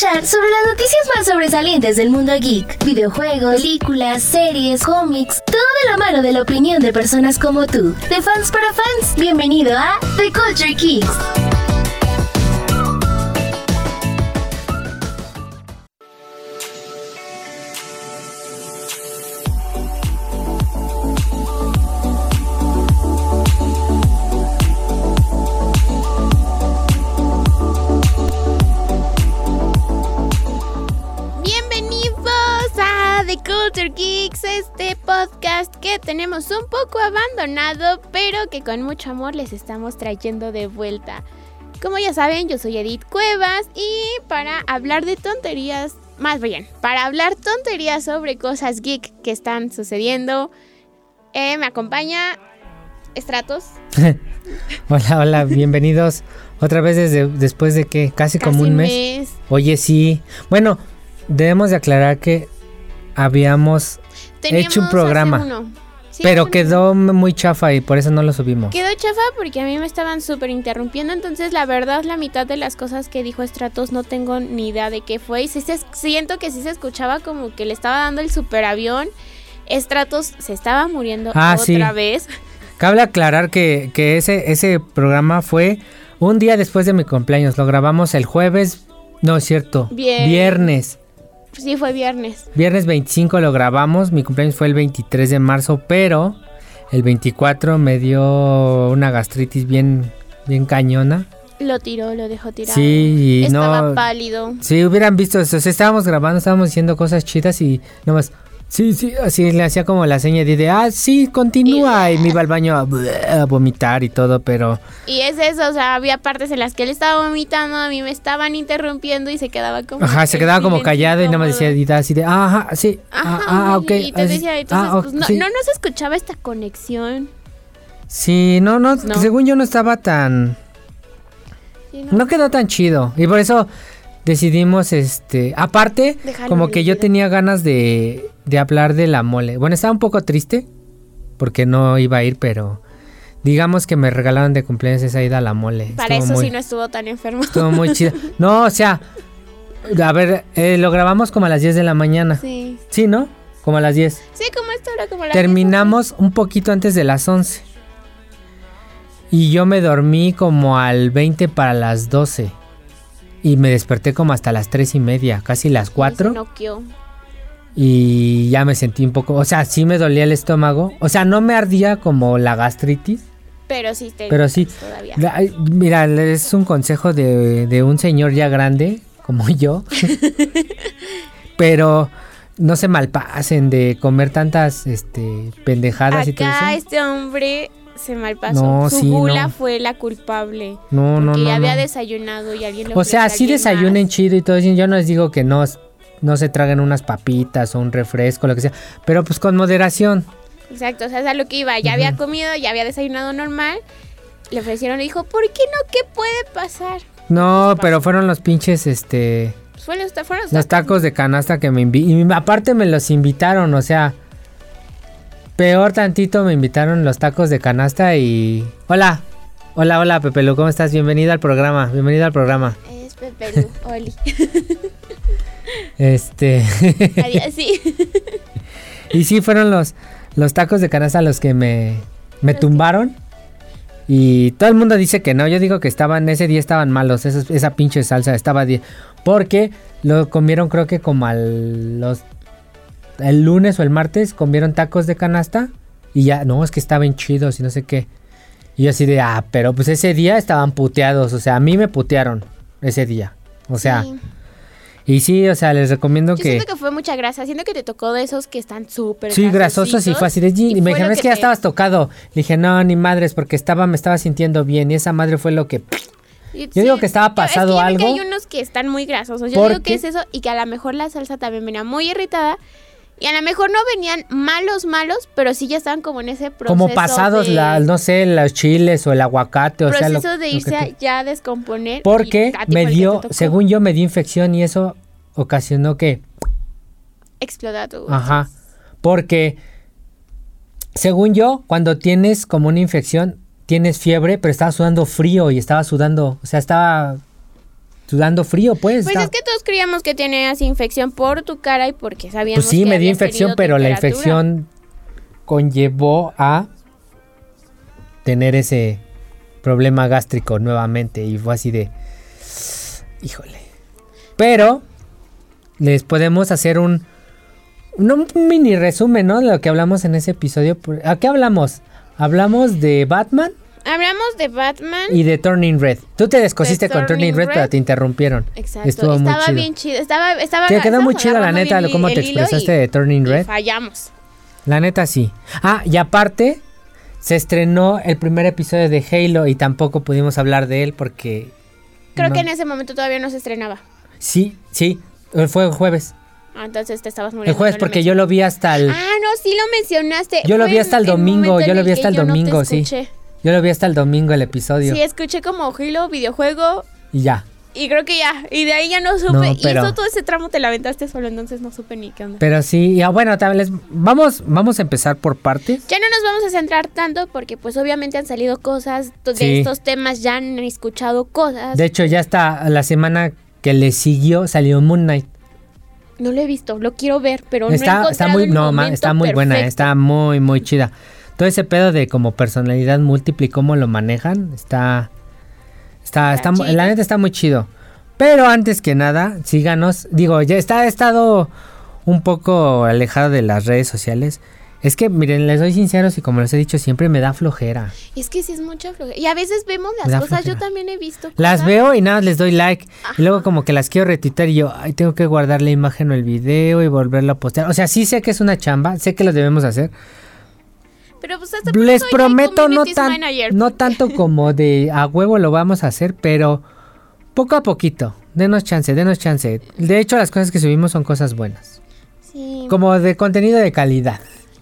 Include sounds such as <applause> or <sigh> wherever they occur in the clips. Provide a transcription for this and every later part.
sobre las noticias más sobresalientes del mundo geek, videojuegos, películas, series, cómics, todo de la mano de la opinión de personas como tú, de fans para fans. Bienvenido a The Culture Kicks. Geeks, este podcast que tenemos un poco abandonado, pero que con mucho amor les estamos trayendo de vuelta. Como ya saben, yo soy Edith Cuevas y para hablar de tonterías, más bien, para hablar tonterías sobre cosas geek que están sucediendo, eh, me acompaña Stratos. <laughs> hola, hola, bienvenidos otra vez desde después de que casi, como un mes. Oye, sí. Bueno, debemos de aclarar que habíamos hecho un programa. pero quedó muy chafa y por eso no lo subimos. Quedó chafa porque a mí me estaban súper interrumpiendo, entonces la verdad la mitad de las cosas que dijo Stratos no tengo ni idea de qué fue. Y siento que sí se escuchaba como que le estaba dando el superavión. Stratos se estaba muriendo ah, otra vez. Cabe aclarar que, que ese, ese programa fue un día después de mi cumpleaños. Lo grabamos el jueves, no es cierto, viernes. Sí, fue viernes. Viernes 25 lo grabamos, mi cumpleaños fue el 23 de marzo, pero el 24 me dio una gastritis bien, bien cañona. Lo tiró, lo dejó tirado. Sí, y Estaba pálido. Sí, hubieran visto eso. estábamos grabando, estábamos haciendo cosas chidas y nomás Sí, sí, así le hacía como la seña de, ah, sí, continúa. Y, me iba al baño a, vomitar y todo, pero... Y es eso, o sea, había partes en las que él estaba vomitando, a mí me estaban interrumpiendo y se quedaba como... Ajá, se quedaba como callado y nada más decía así de, ajá, sí, ajá, ah, ok. Y te decía, entonces, ah, pues, no, no nos escuchaba esta conexión. Sí, no, no, según yo no estaba tan... no. no quedó tan chido. Y por eso decidimos, este, aparte, como que yo tenía ganas de, de hablar de la mole. Bueno, estaba un poco triste porque no iba a ir, pero digamos que me regalaron de cumpleaños esa ida a la mole. Para eso sí no estuvo tan enfermo. Estuvo muy <laughs> chido. No, o sea, a ver, eh, lo grabamos como a las 10 de la mañana. Sí. Sí, ¿no? Como a las 10. Sí, como esta hora, como a las Terminamos un poquito antes de las 11. Y yo me dormí como al 20 para las 12. Y me desperté como hasta las tres y media, casi las cuatro. Y ya me sentí un poco, o sea, sí me dolía el estómago. O sea, no me ardía como la gastritis. Pero sí, te pero sí. Todavía. mira, es un consejo de, de un señor ya grande, como <laughs> yo. <laughs> pero no se malpasen de comer tantas este, pendejadas y todo eso. este hombre se malpasó. Su gula fue la culpable. No, no, no. Y había desayunado y alguien O sea, sí desayunen chido y todo eso. Yo no les digo que no, no se traguen unas papitas o un refresco, lo que sea. Pero pues con moderación. Exacto, o sea, es a lo que iba. Ya había comido, ya había desayunado normal. Le ofrecieron y dijo, ¿por qué no? ¿Qué puede pasar? No, pero fueron los pinches, este... Fueron los, fueron los tacos de canasta que me invitaron. Y aparte me los invitaron, o sea... Peor tantito me invitaron los tacos de canasta y... Hola, hola, hola Pepelu, ¿cómo estás? Bienvenida al programa, bienvenida al programa. Es Pepelu, <laughs> Oli. este... <laughs> Adiós, sí. <laughs> y sí, fueron los, los tacos de canasta los que me, me tumbaron. Y todo el mundo dice que no. Yo digo que estaban, ese día estaban malos. Esa, esa pinche salsa estaba. Porque lo comieron, creo que como a los el lunes o el martes comieron tacos de canasta y ya, no, es que estaban chidos y no sé qué. Y yo así de, ah, pero pues ese día estaban puteados, o sea, a mí me putearon ese día. O sea, y sí, o sea, les recomiendo yo que... Siento que fue mucha grasa, siento que te tocó de esos que están súper Sí, grasosos y fue así de... Y, y me dijeron, es que, ya estabas tocado. Le dije, no, ni madres, porque estaba, me estaba sintiendo bien y esa madre fue lo que... Yo digo que estaba pasado algo. Que hay unos que están muy grasosos. Yo digo que es eso y que a lo mejor la salsa también venía muy irritada y a lo mejor no venían malos, malos, pero sí ya estaban como en ese proceso. Como pasados, la, no sé, los chiles o el aguacate. O sea, lo, de irse ya a descomponer. Porque me dio, según yo, me dio infección y eso ocasionó que. Explotó tu. Ajá. Porque, según yo, cuando tienes como una infección, tienes fiebre, pero estaba sudando frío y estaba sudando. O sea, estaba sudando frío, pues. Pues es que todos creíamos que tenías infección por tu cara y porque sabíamos Pues sí, que me dio infección, pero la infección conllevó a tener ese problema gástrico nuevamente y fue así de híjole. Pero les podemos hacer un un, un mini resumen, ¿no? De lo que hablamos en ese episodio. ¿A qué hablamos? Hablamos de Batman Hablamos de Batman. y de Turning Red. Tú te descosiste De con Turning Red, Red. pero te interrumpieron. Exacto. Estuvo muy estaba chido. bien chido. Estaba, estaba, Te quedó muy chida la neta, cómo te expresaste y- de Turning y Red. fallamos. La neta sí. Ah, y aparte, se estrenó el primer episodio de Halo y tampoco pudimos hablar de él porque... Creo no- que en ese momento todavía no se estrenaba. Sí, sí, fue el jueves. Ah, entonces te estabas muriendo. El jueves no porque yo lo vi hasta el... Ah, no, sí lo mencionaste. Yo lo Fue vi hasta el domingo, yo lo vi hasta el no domingo, sí. escuché. Yo lo vi hasta el domingo el episodio. Sí, escuché como Halo, videojuego, Y ya. y creo que ya. Y de ahí ya no supe. No, Y pero- eso, todo ese tramo te la aventaste solo, entonces no supe ni qué onda. Pero sí, ya bueno, tal vez vamos, vamos a empezar por partes. Ya no nos vamos a centrar tanto porque pues obviamente han salido cosas de Sí. estos temas, ya han escuchado cosas. De hecho, ya está la semana que le siguió salió Moon Knight. No lo he visto, lo quiero ver, pero no he Está, está muy, el no, está muy buena, está muy, muy chida. Todo ese pedo de como personalidad múltiple y cómo lo manejan, está, está, Está está, la neta está muy chido. Pero antes que nada, síganos. Digo, ya está, he estado un poco alejado de las redes sociales. Es que, miren, les soy sinceros y como les he dicho, siempre me da flojera. Es que sí es mucha flojera. Y a veces vemos las cosas, yo flojera. también he visto Las cosas. veo y nada, más les doy like. Y luego como que las quiero retuitar y yo, ay, tengo que guardar la imagen o el video y volverlo a postear. O sea, sí sé que es una chamba, sé que lo debemos hacer. Pero pues hasta Les prometo no, tan, manager. no tanto <laughs> como de a huevo lo vamos a hacer, pero poco a poquito. Denos chance, denos chance. De hecho, las cosas que subimos son cosas buenas. Sí, Como de contenido de calidad.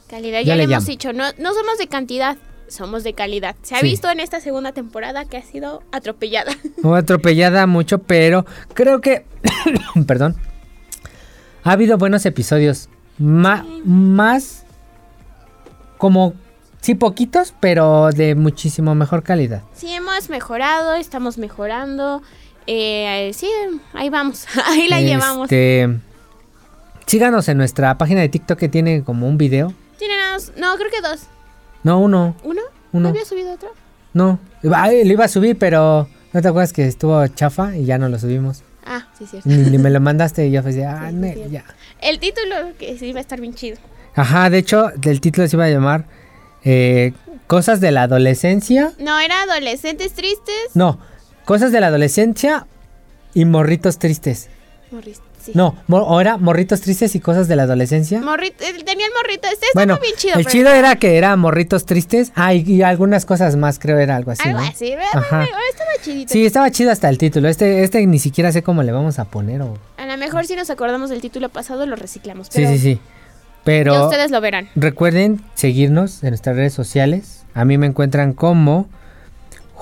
calidad. Ya le hemos llamo. dicho, no, no somos de cantidad, somos de calidad. Se ha Sí. visto en esta segunda temporada que ha sido atropellada. <laughs> Fue atropellada mucho, pero creo que... <coughs> perdón. Ha habido buenos episodios. Ma- más... Como... Sí, poquitos, pero de muchísimo mejor calidad. Sí, hemos mejorado, estamos mejorando. Eh, sí, ahí vamos, <laughs> ahí la llevamos. Este, Síganos en nuestra página de TikTok que tiene como un video. Tiene más- no, creo que dos. No, uno. ¿Uno? Uno. ¿No había subido otro? No. Ay, lo iba a subir, pero ¿no te acuerdas que estuvo chafa y ya no lo subimos? Ah, sí, cierto. Ni, ni me lo <laughs> mandaste y yo así, ah, Sí, sí. ya. El título que sí va a estar bien chido. Ajá, de hecho, el título se iba a llamar eh, Cosas de la adolescencia. No, era adolescentes tristes. No, Cosas de la adolescencia y morritos tristes. Morris, sí. No, ahora morritos tristes y cosas de la adolescencia. Morrito, él tenía el morrito. Este bueno, muy bien chido. el chido era que era morritos tristes. Ah, y, y algunas cosas más, creo era algo así. Algo ¿no? así, ¿verdad? Ajá. Estaba chidito. Sí, estaba chido hasta el título. Este, este ni siquiera sé cómo le vamos a poner. O... A lo mejor si nos acordamos del título pasado lo reciclamos. Sí, Pero sí, sí. Pero ustedes lo verán. recuerden seguirnos en nuestras redes sociales. A mí me encuentran como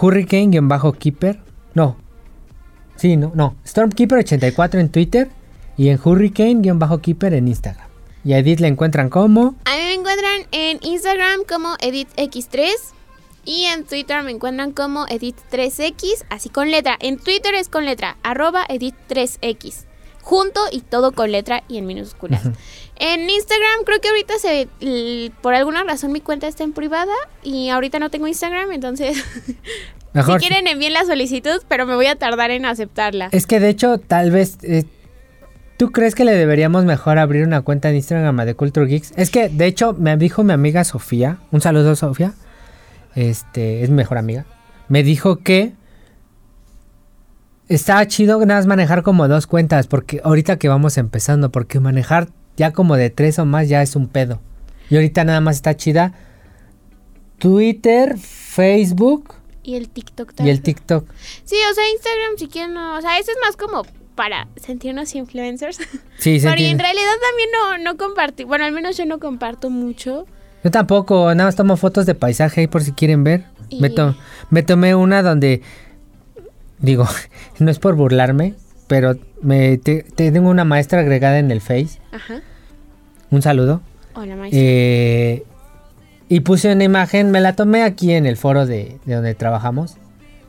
Hurricane-Keeper. No. Sí, no, no. Stormkeeper84 en Twitter y en Hurricane-Keeper en Instagram. Y a Edith le encuentran como A mí me encuentran en Instagram como EditX3 y en Twitter me encuentran como Edit3X, así con letra. En Twitter es con letra, arroba Edit3X. Junto y todo con letra y en minúsculas. En Instagram creo que ahorita se por alguna razón mi cuenta está en privada y ahorita no tengo Instagram, entonces <laughs> mejor. si quieren envíen la solicitud, pero me voy a tardar en aceptarla. Es que de hecho, tal vez. eh, ¿Tú crees que le deberíamos mejor abrir una cuenta de Instagram a The Culture Geeks? Es que, de hecho, me dijo mi amiga Sofía. Un saludo, Sofía. Este, es mi mejor amiga. Me dijo que. Está chido nada más manejar como dos cuentas. Porque ahorita que vamos empezando. Porque manejar ya como de tres o más ya es un pedo. Y ahorita nada más está chida. Twitter, Facebook Y el TikTok y también. el TikTok. Sí, o sea, Instagram si quieren, no, o sea, ese es más como para sentirnos influencers. <laughs> Sí, Pero y en realidad también no, no compartí, bueno, al menos yo no comparto mucho. Yo tampoco, nada más tomo fotos de paisaje ahí por si quieren ver. Me, Y- to- me tomé una donde, digo, <laughs> no es por burlarme, pero me te- te- tengo una maestra agregada en el Face. Ajá. Un saludo. Hola, maestra. Eh, y puse una imagen, me la tomé aquí en el foro de, de donde trabajamos.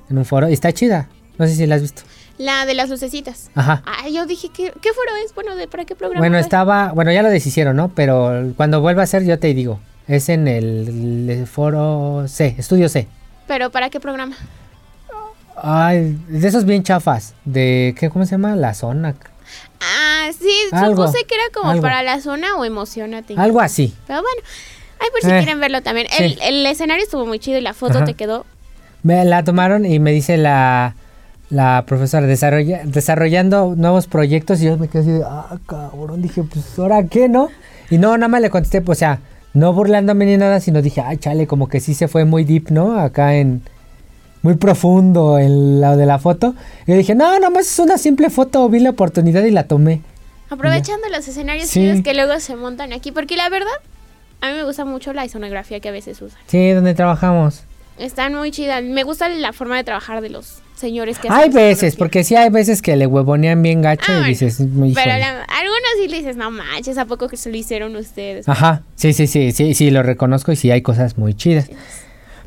En un foro, y está chida. No sé si la has visto. La de las lucecitas. Ajá. Ah, yo dije, ¿qué, qué foro es? Bueno, ¿de para qué programa? Bueno, fue? estaba, bueno, ya lo deshicieron, ¿no? Pero cuando vuelva a ser, yo te digo. Es en el, el foro C, estudio C. ¿Pero para qué programa? Ay, de esos bien chafas. De, ¿qué, ¿cómo se llama? La zona. Ah, sí, Algo, supuse que era como algo. para la zona o emocionate. Algo así. Pero bueno, ay, por si Eh, quieren verlo también. El, escenario estuvo muy chido y la foto Ajá. te quedó. Me la tomaron y me dice la, la profesora, desarrolla, desarrollando nuevos proyectos. Y yo me quedé así de, ah, cabrón. Dije, pues, ¿ahora qué, no? Y no, nada más le contesté, pues, o sea, no burlándome ni nada, sino dije, ay, chale, como que sí se fue muy deep, ¿no? Acá en. Muy profundo en lo de la foto. Y yo dije, no, nada más es una simple foto. Vi la oportunidad y la tomé. Aprovechando los escenarios Sí. chidos que luego se montan aquí. Porque la verdad, a mí me gusta mucho la isonografía que a veces usan. Sí, donde trabajamos. Están muy chidas. Me gusta la forma de trabajar de los señores que Hay veces, porque sí hay veces que le huevonean bien gacho Ah, y bueno. dices, Pero "Híjole". la- algunos sí le dices, no manches, ¿a poco que se lo hicieron ustedes? Ajá, sí, sí, sí, sí, sí, lo reconozco y sí hay cosas muy chidas.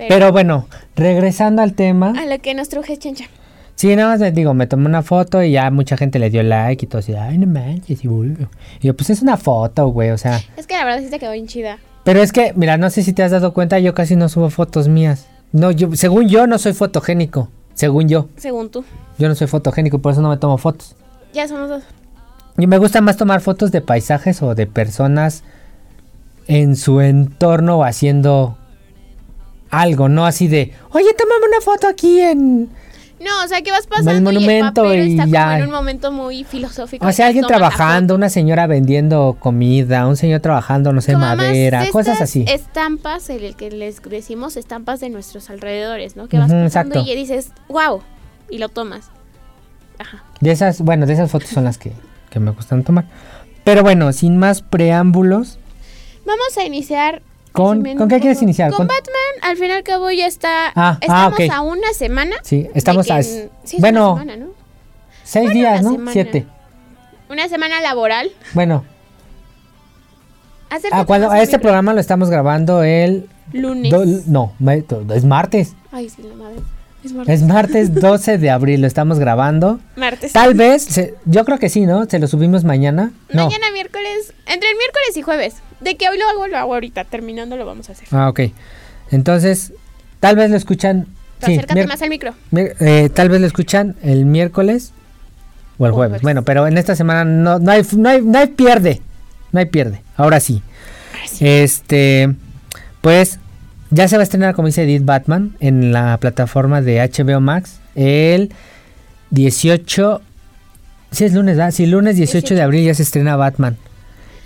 Pero, Pero bueno, regresando al tema, a lo que nos truje Chencha. sí, nada más les digo, me tomé una foto y ya mucha gente le dio like y todo así, ay, no manches, y uy". Y yo, pues es una foto, güey, o sea, Es que la verdad sí te quedó bien chida. pero es que, mira, no sé si te has dado cuenta, yo casi no subo fotos mías. No, yo, según yo, no soy fotogénico, según yo, Según tú. yo no soy fotogénico, por eso no me tomo fotos. Ya somos dos. Y me gusta más tomar fotos de paisajes o de personas en su entorno o haciendo algo, no así de, oye, tómame una foto aquí en... No, o sea, que vas pasando El monumento y el papel y está ya. como en un momento muy filosófico. O sea, alguien trabajando, una señora vendiendo comida, un señor trabajando, no sé, Como madera, de cosas así. Estampas, el, que les decimos estampas de nuestros alrededores, ¿no? Que vas pasando exacto. y dices, wow, y lo tomas. Ajá. De esas, bueno, de esas fotos son las que, que me gustan tomar. Pero bueno, sin más preámbulos, Vamos a iniciar. ¿Con- qué quieres iniciar? Con Con- Batman, al fin y al cabo ya está. Ah, ah, estamos ok. a una semana. sí, estamos a... en- sí, es bueno, una semana, ¿no? seis Bueno, días, ¿no? semana. Siete. Una semana laboral. Bueno, ah, cuando, a este micro. programa lo estamos grabando el... Lunes. do- no, es martes. Ay, sí, la madre. Es martes. Es martes <laughs> 12 de abril, lo estamos grabando. Martes. Tal vez, se- yo creo que sí, ¿no? Se lo subimos mañana. No. Mañana miércoles, entre el miércoles y jueves. De que hoy lo hago, lo hago ahorita. Terminando lo vamos a hacer. Ah, ok. Entonces, tal vez lo escuchan. Sí, Acércate más al micro. eh, tal vez lo escuchan el miércoles o el jueves. Bueno, pero en esta semana no, no, hay, no, hay, no hay pierde. No hay pierde. Ahora sí. Este, pues ya se va a estrenar, como dice Edith Batman, en la plataforma de HBO Max el 18. Sí, es lunes, ¿verdad? Sí, lunes 18, de 18. abril ya se estrena Batman.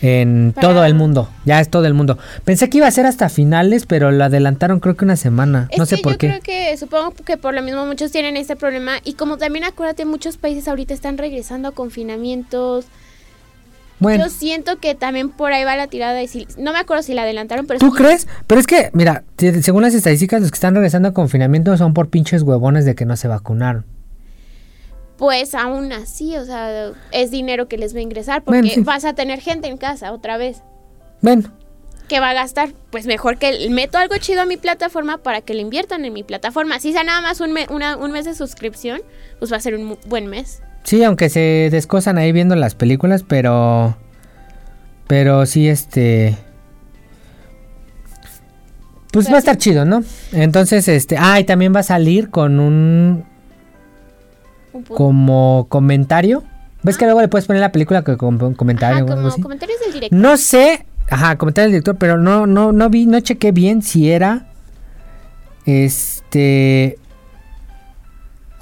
En Para- todo el mundo, ya es todo el mundo. Pensé que iba a ser hasta finales, pero lo adelantaron creo que una semana. Es no sé que por yo qué. creo que supongo que por lo mismo muchos tienen este problema y como también acuérdate muchos países ahorita están regresando a confinamientos. Bueno, Yo siento que también por ahí va la tirada y si, no me acuerdo si la adelantaron, pero ¿tú sí- crees? Pero es que, mira, según las estadísticas, los que están regresando a confinamiento son por pinches huevones de que no se vacunaron. pues aún así, o sea, es dinero que les va a ingresar porque Bueno, sí. vas a tener gente en casa otra vez. Bueno, que va a gastar? Pues mejor que meto algo chido a mi plataforma para que le inviertan en mi plataforma. Si sea nada más un, me- una- un mes de suscripción, pues va a ser un buen mes. Sí, aunque se descosan ahí viendo las películas, pero. Pero sí, este. Pues va a estar chido, ¿no? Entonces, este. Ah, y también va a salir con un. Como comentario. ¿Ves que luego le puedes poner la película que un comentario Ajá, o algo como así? comentarios del director. No sé, ajá, comentario del director, pero no, no, no vi, no chequé bien si era este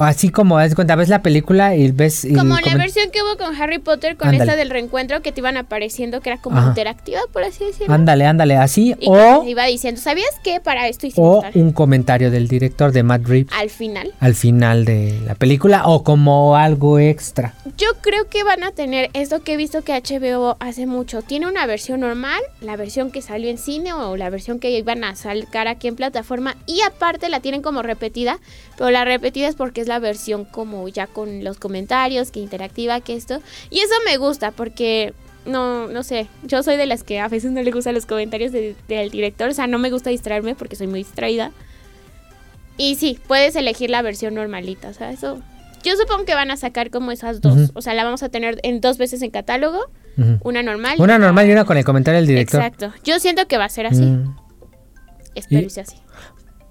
así como de cuenta, ves la película y ves y Como la versión que hubo con Harry Potter, con Ándale. esta del reencuentro que te iban apareciendo, que era como Ajá. interactiva, por así decirlo. Ándale, ándale, así Y o iba diciendo, ¿sabías qué? Para esto hicimos o tal?". un comentario del director de Matt Reeves Al final. al final de la película o como algo extra. Yo creo que van a tener esto que he visto que HBO hace mucho. Tiene una versión normal, la versión que salió en cine o la versión que iban a sacar aquí en plataforma y aparte la tienen como repetida, pero la repetida es porque es la versión como ya con los comentarios, que interactiva, que esto. Y eso me gusta porque no, no sé, yo soy de las que a veces no le gustan los comentarios de- del director, o sea, no me gusta distraerme porque soy muy distraída. Y sí, puedes elegir la versión normalita, o sea, eso Yo supongo que van a sacar como esas dos. O sea, la vamos a tener en dos veces en catálogo. Una normal. Una normal y una con el comentario del director. Exacto. Yo siento que va a ser así. Mm. Espero y sea así.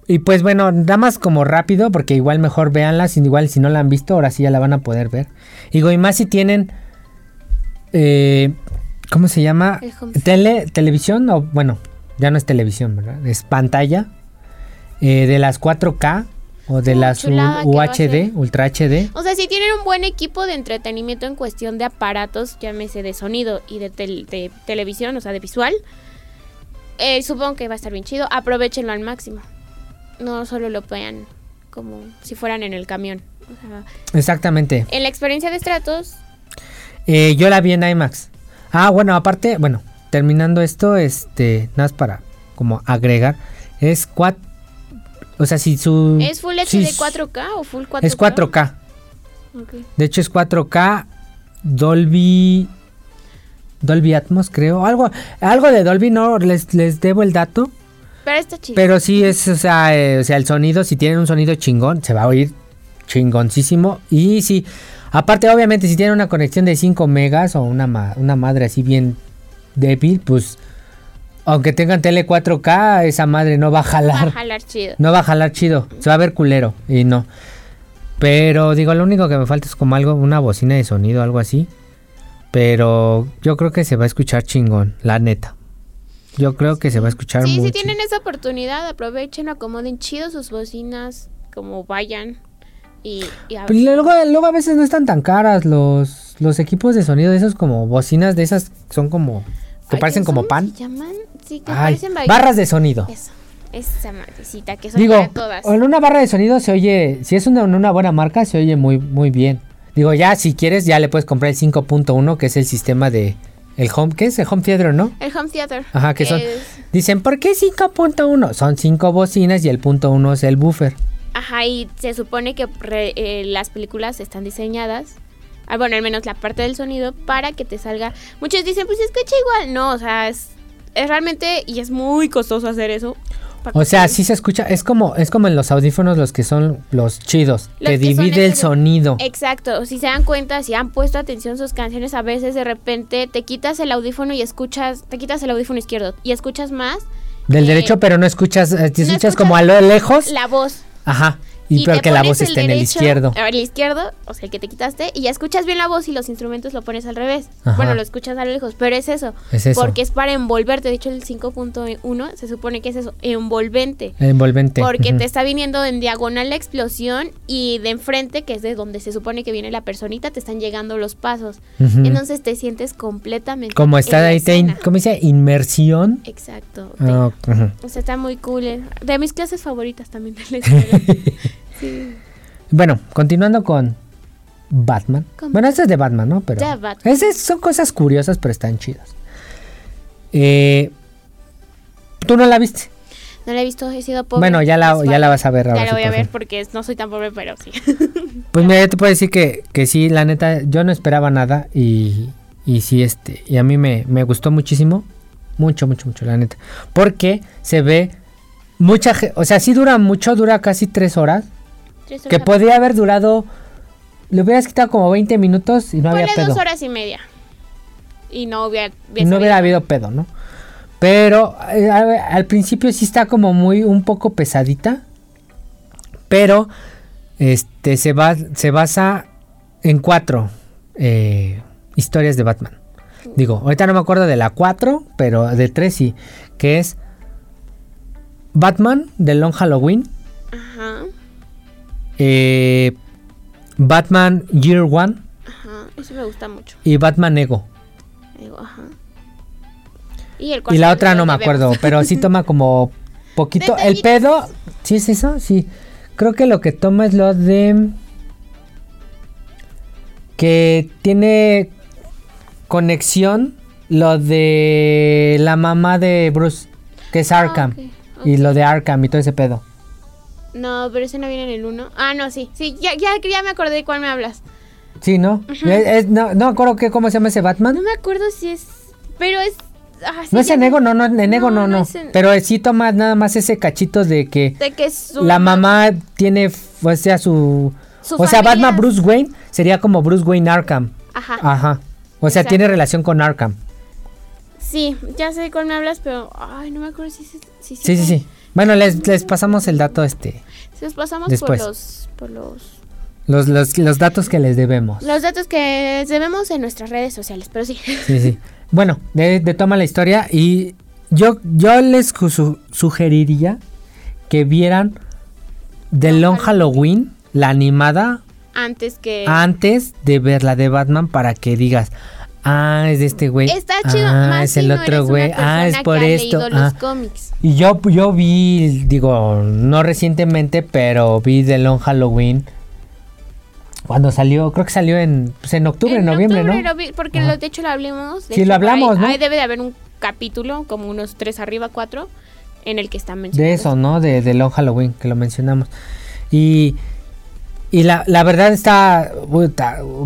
Y pues bueno, nada más como rápido, porque igual mejor véanla, igual si no la han visto, ahora sí ya la van a poder ver. Digo, y más si tienen, eh, ¿cómo se llama? Tele, televisión, o bueno, ya no es televisión, ¿verdad? Es pantalla eh, de las 4K o de Oh, las chulada, ¿qué va a UHD? Ultra HD. O sea, si tienen un buen equipo de entretenimiento en cuestión de aparatos, llámese de sonido y de, tel- de televisión, o sea, de visual, eh, supongo que va a estar bien chido. Aprovechenlo al máximo. No solo lo vean como si fueran en el camión. O sea, Exactamente. en la experiencia de Stratos, Eh, yo la vi en IMAX. Ah, bueno, aparte, bueno, terminando esto, este, nada más para como agregar, es 4, o sea, si su... ¿es Full HD 4K o Full 4K? Es 4K. Ok. De hecho es 4K Dolby Dolby Atmos, creo. Algo algo de Dolby no les les debo el dato, Pero está chido. pero sí es, o sea, eh, o sea, el sonido si tienen un sonido chingón se va a oír chingoncísimo y sí, aparte obviamente si tienen una conexión de 5 megas o una ma- una madre así bien débil, pues aunque tengan tele 4K, esa madre no va a Va a jalar. jalar chido. No va a jalar chido. Se va a ver culero. Y no. Pero digo, lo único que me falta es como algo, una bocina de sonido, algo así. Pero yo creo que se va a escuchar chingón, la neta. Yo creo que se va a escuchar Sí, mucho. si tienen esa oportunidad, aprovechen, acomoden chido sus bocinas, como vayan. Y, y a- Pero luego, luego a veces no están tan caras los, los equipos de sonido de esos como bocinas de esas son como que Ay, parecen como ¿cómo pan. llaman? Sí, que Ay, parecen ba- barras de sonido. Eso, esa madrecita que son Digo, para todas. en una barra de sonido se oye, si es una, una buena marca, se oye muy, muy bien. Digo, ya si quieres, ya le puedes comprar el 5.1, que es el sistema de el home, ¿qué es? El home theater, ¿no? El home theater. Ajá, que son. es- Dicen, ¿por qué 5.1? Son 5 bocinas y el punto 1 es el buffer. Ajá, y se supone que re- eh, las películas están diseñadas, ah, bueno, al menos la parte del sonido, para que te salga. Muchos dicen, pues se escucha igual. No, o sea, es, es realmente, y es muy costoso hacer eso. O sea, sí se escucha, es como, es como en los audífonos los que son los chidos, Los que que divide el sonido. Exacto, si se dan cuenta, si han puesto atención sus canciones, a veces de repente te quitas el audífono y escuchas, te quitas el audífono izquierdo y escuchas más Del eh, derecho, pero no escuchas, eh, te no escuchas como a escuchas lo lejos. la voz. Ajá. Y, te que la voz esté en el izquierdo. El izquierdo, o sea, el que te quitaste, y ya escuchas bien la voz y los instrumentos lo pones al revés. Ajá. Bueno, lo escuchas a lo lejos, pero es eso. Es eso. Porque es para envolverte. De hecho, el 5.1 se supone que es eso, envolvente. Envolvente. Porque te está viniendo en diagonal la explosión y de enfrente, que es de donde se supone que viene la personita, te están llegando los pasos. Entonces te sientes completamente. Como está ahí, te. ¿cómo dice? Inmersión. Exacto. ujú. O sea, está muy cool. eh. De mis clases favoritas también. <laughs> sí. Bueno, continuando con Batman. Bueno, este es de Batman, ¿no? Pero Ya, Batman. Esas son cosas curiosas, pero están chidas. Eh, ¿Tú no la viste? No la he visto, he sido pobre. Bueno, ya la, ya la vas a ver ahora. Ya la voy a ver porque no soy tan pobre, pero sí. <laughs> Pues mira, yo te puedo decir que, que sí, la neta, yo no esperaba nada y, y sí, este, y a mí me, me gustó muchísimo. Mucho, mucho, mucho, la neta. Porque se ve mucha, o sea, sí dura mucho, dura casi tres horas. Tres Que podría haber durado, le hubieras quitado como 20 minutos y no había pedo. dos horas y media. Y no hubiera, no hubiera habido pedo, ¿no? Pero eh, al principio sí está como muy un poco pesadita. Pero este se va se basa en cuatro eh, historias de Batman. Digo, ahorita no me acuerdo de la cuatro, pero de tres sí. Que es Batman de Long Halloween. Ajá, eh, Batman Year One ajá. Eso me gusta mucho. y Batman Ego. Digo, ajá. Y, el Y cuarto la otra no me acuerdo, vemos. pero sí toma <laughs> como poquito. El pedo, ¿sí es eso? Sí. Creo que lo que toma es lo de. Que tiene conexión lo de la mamá de Bruce, que es Ah, Arkham. Y lo de Arkham y todo ese pedo. No, pero ese no viene en el 1. Ah, no, sí. Sí, ya, ya, ya me acordé de cuál me hablas. Sí, ¿no? Es- es- no, no me acuerdo que, cómo se llama ese Batman. No me acuerdo si es. Pero es. ah, sí, No es en Ego, no, no, en Ego no, No, no no. es en- Pero sí toma nada más ese cachito de que De que es un- la mamá tiene, o sea, su, Su o sea, Batman Bruce Wayne sería como Bruce Wayne Arkham. Ajá. Ajá. O sea, Exacto. tiene relación con Arkham. Sí, ya sé cuál me hablas, pero. Ay, no me acuerdo si. si, si- Sí, sí, sí. Bueno, les, les pasamos el dato este. Nos pasamos Después. por los. Por los. Los, los, los datos que les debemos. Los datos que debemos en nuestras redes sociales, pero sí. <laughs> Sí, sí. Bueno, de, de toma la historia y yo, yo les su- sugeriría que vieran The Long Halloween, la animada, Antes que. antes de ver la de Batman para que digas, ah, es de este güey. Está chido, ah, más es si el no otro güey. Ah, es por que ha esto. los ah. cómics. Y yo, yo vi, digo, no recientemente, pero vi The Long Halloween. Cuando salió, creo que salió en, pues en octubre, En noviembre, octubre ¿no? lo vi, porque lo, de hecho lo hablamos. de Sí, hecho, lo hablamos, ahí- ¿no? Ahí debe de haber un capítulo, como unos tres arriba, cuatro, en el que está mencionado. De eso, ¿no? De, de Long Halloween, que lo mencionamos. Y, y la, la verdad está,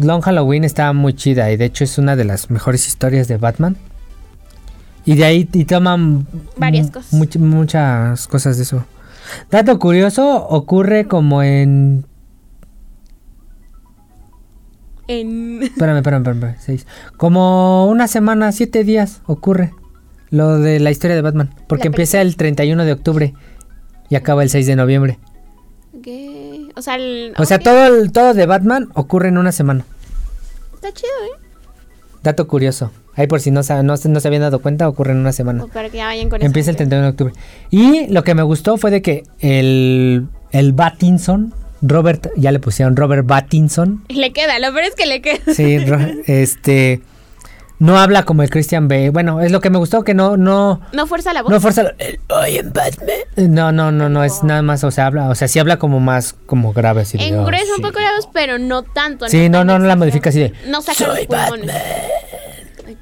Long Halloween está muy chida y de hecho es una de las mejores historias de Batman. Y de ahí y toman Varias cosas. much- muchas cosas de eso. Dato curioso, ocurre como en... En... <laughs> Espérame, espérame, espérame, seis. Como una semana, siete días ocurre lo de la historia de Batman. Porque empieza el 31 de octubre y acaba el 6 de noviembre. ¿Qué? O sea, el- O sea, todo, el- todo de Batman ocurre en una semana. Está chido, ¿eh? Dato curioso. Ahí por si no, no, se- no se habían dado cuenta, ocurre en una semana. O para que ya vayan con eso. Empieza el 31 de octubre. Y lo que me gustó fue de que el, el Batinson, Robert, ya le pusieron Robert Batinson. <laughs> Le queda, lo peor es que le queda. Sí, <laughs> este... No habla como el Christian Bale. Bueno, es lo que me gustó, que no, no, No fuerza la voz. no fuerza el I am Batman. No, no, no, no, es nada más, o sea, habla, o sea, sí habla como más, como grave así. de, "Oh, Engresa un sí". poco la voz, pero no tanto. Sí, no, no, no la modifica así de. No saca "Soy. Batman".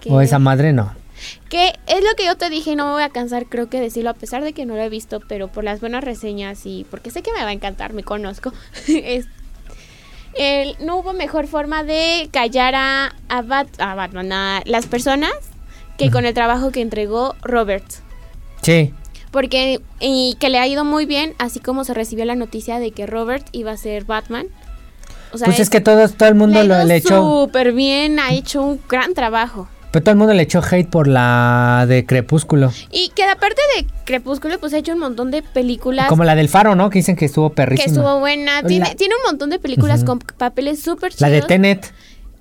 O esa madre no. Que es lo que yo te dije, no me voy a cansar, creo que decirlo, a pesar de que no lo he visto, pero por las buenas reseñas y porque sé que me va a encantar, me conozco. <laughs> es- el- no hubo mejor forma de callar a, a, Bat- a Batman, a las personas, que con el trabajo que entregó Robert. Sí. Porque, y que le ha ido muy bien, así como se recibió la noticia de que Robert iba a ser Batman. O sea, Pues es que todo, todo el mundo le lo, ha ido le echó. súper bien, ha hecho un gran trabajo. Pero todo el mundo le echó hate por la de Crepúsculo. Y que aparte de Crepúsculo, pues ha hecho un montón de películas Como la del Faro, ¿no? Que dicen que estuvo que perrísima. estuvo buena. Tiene, La- tiene un montón de películas con papeles súper chidos. La de Tenet.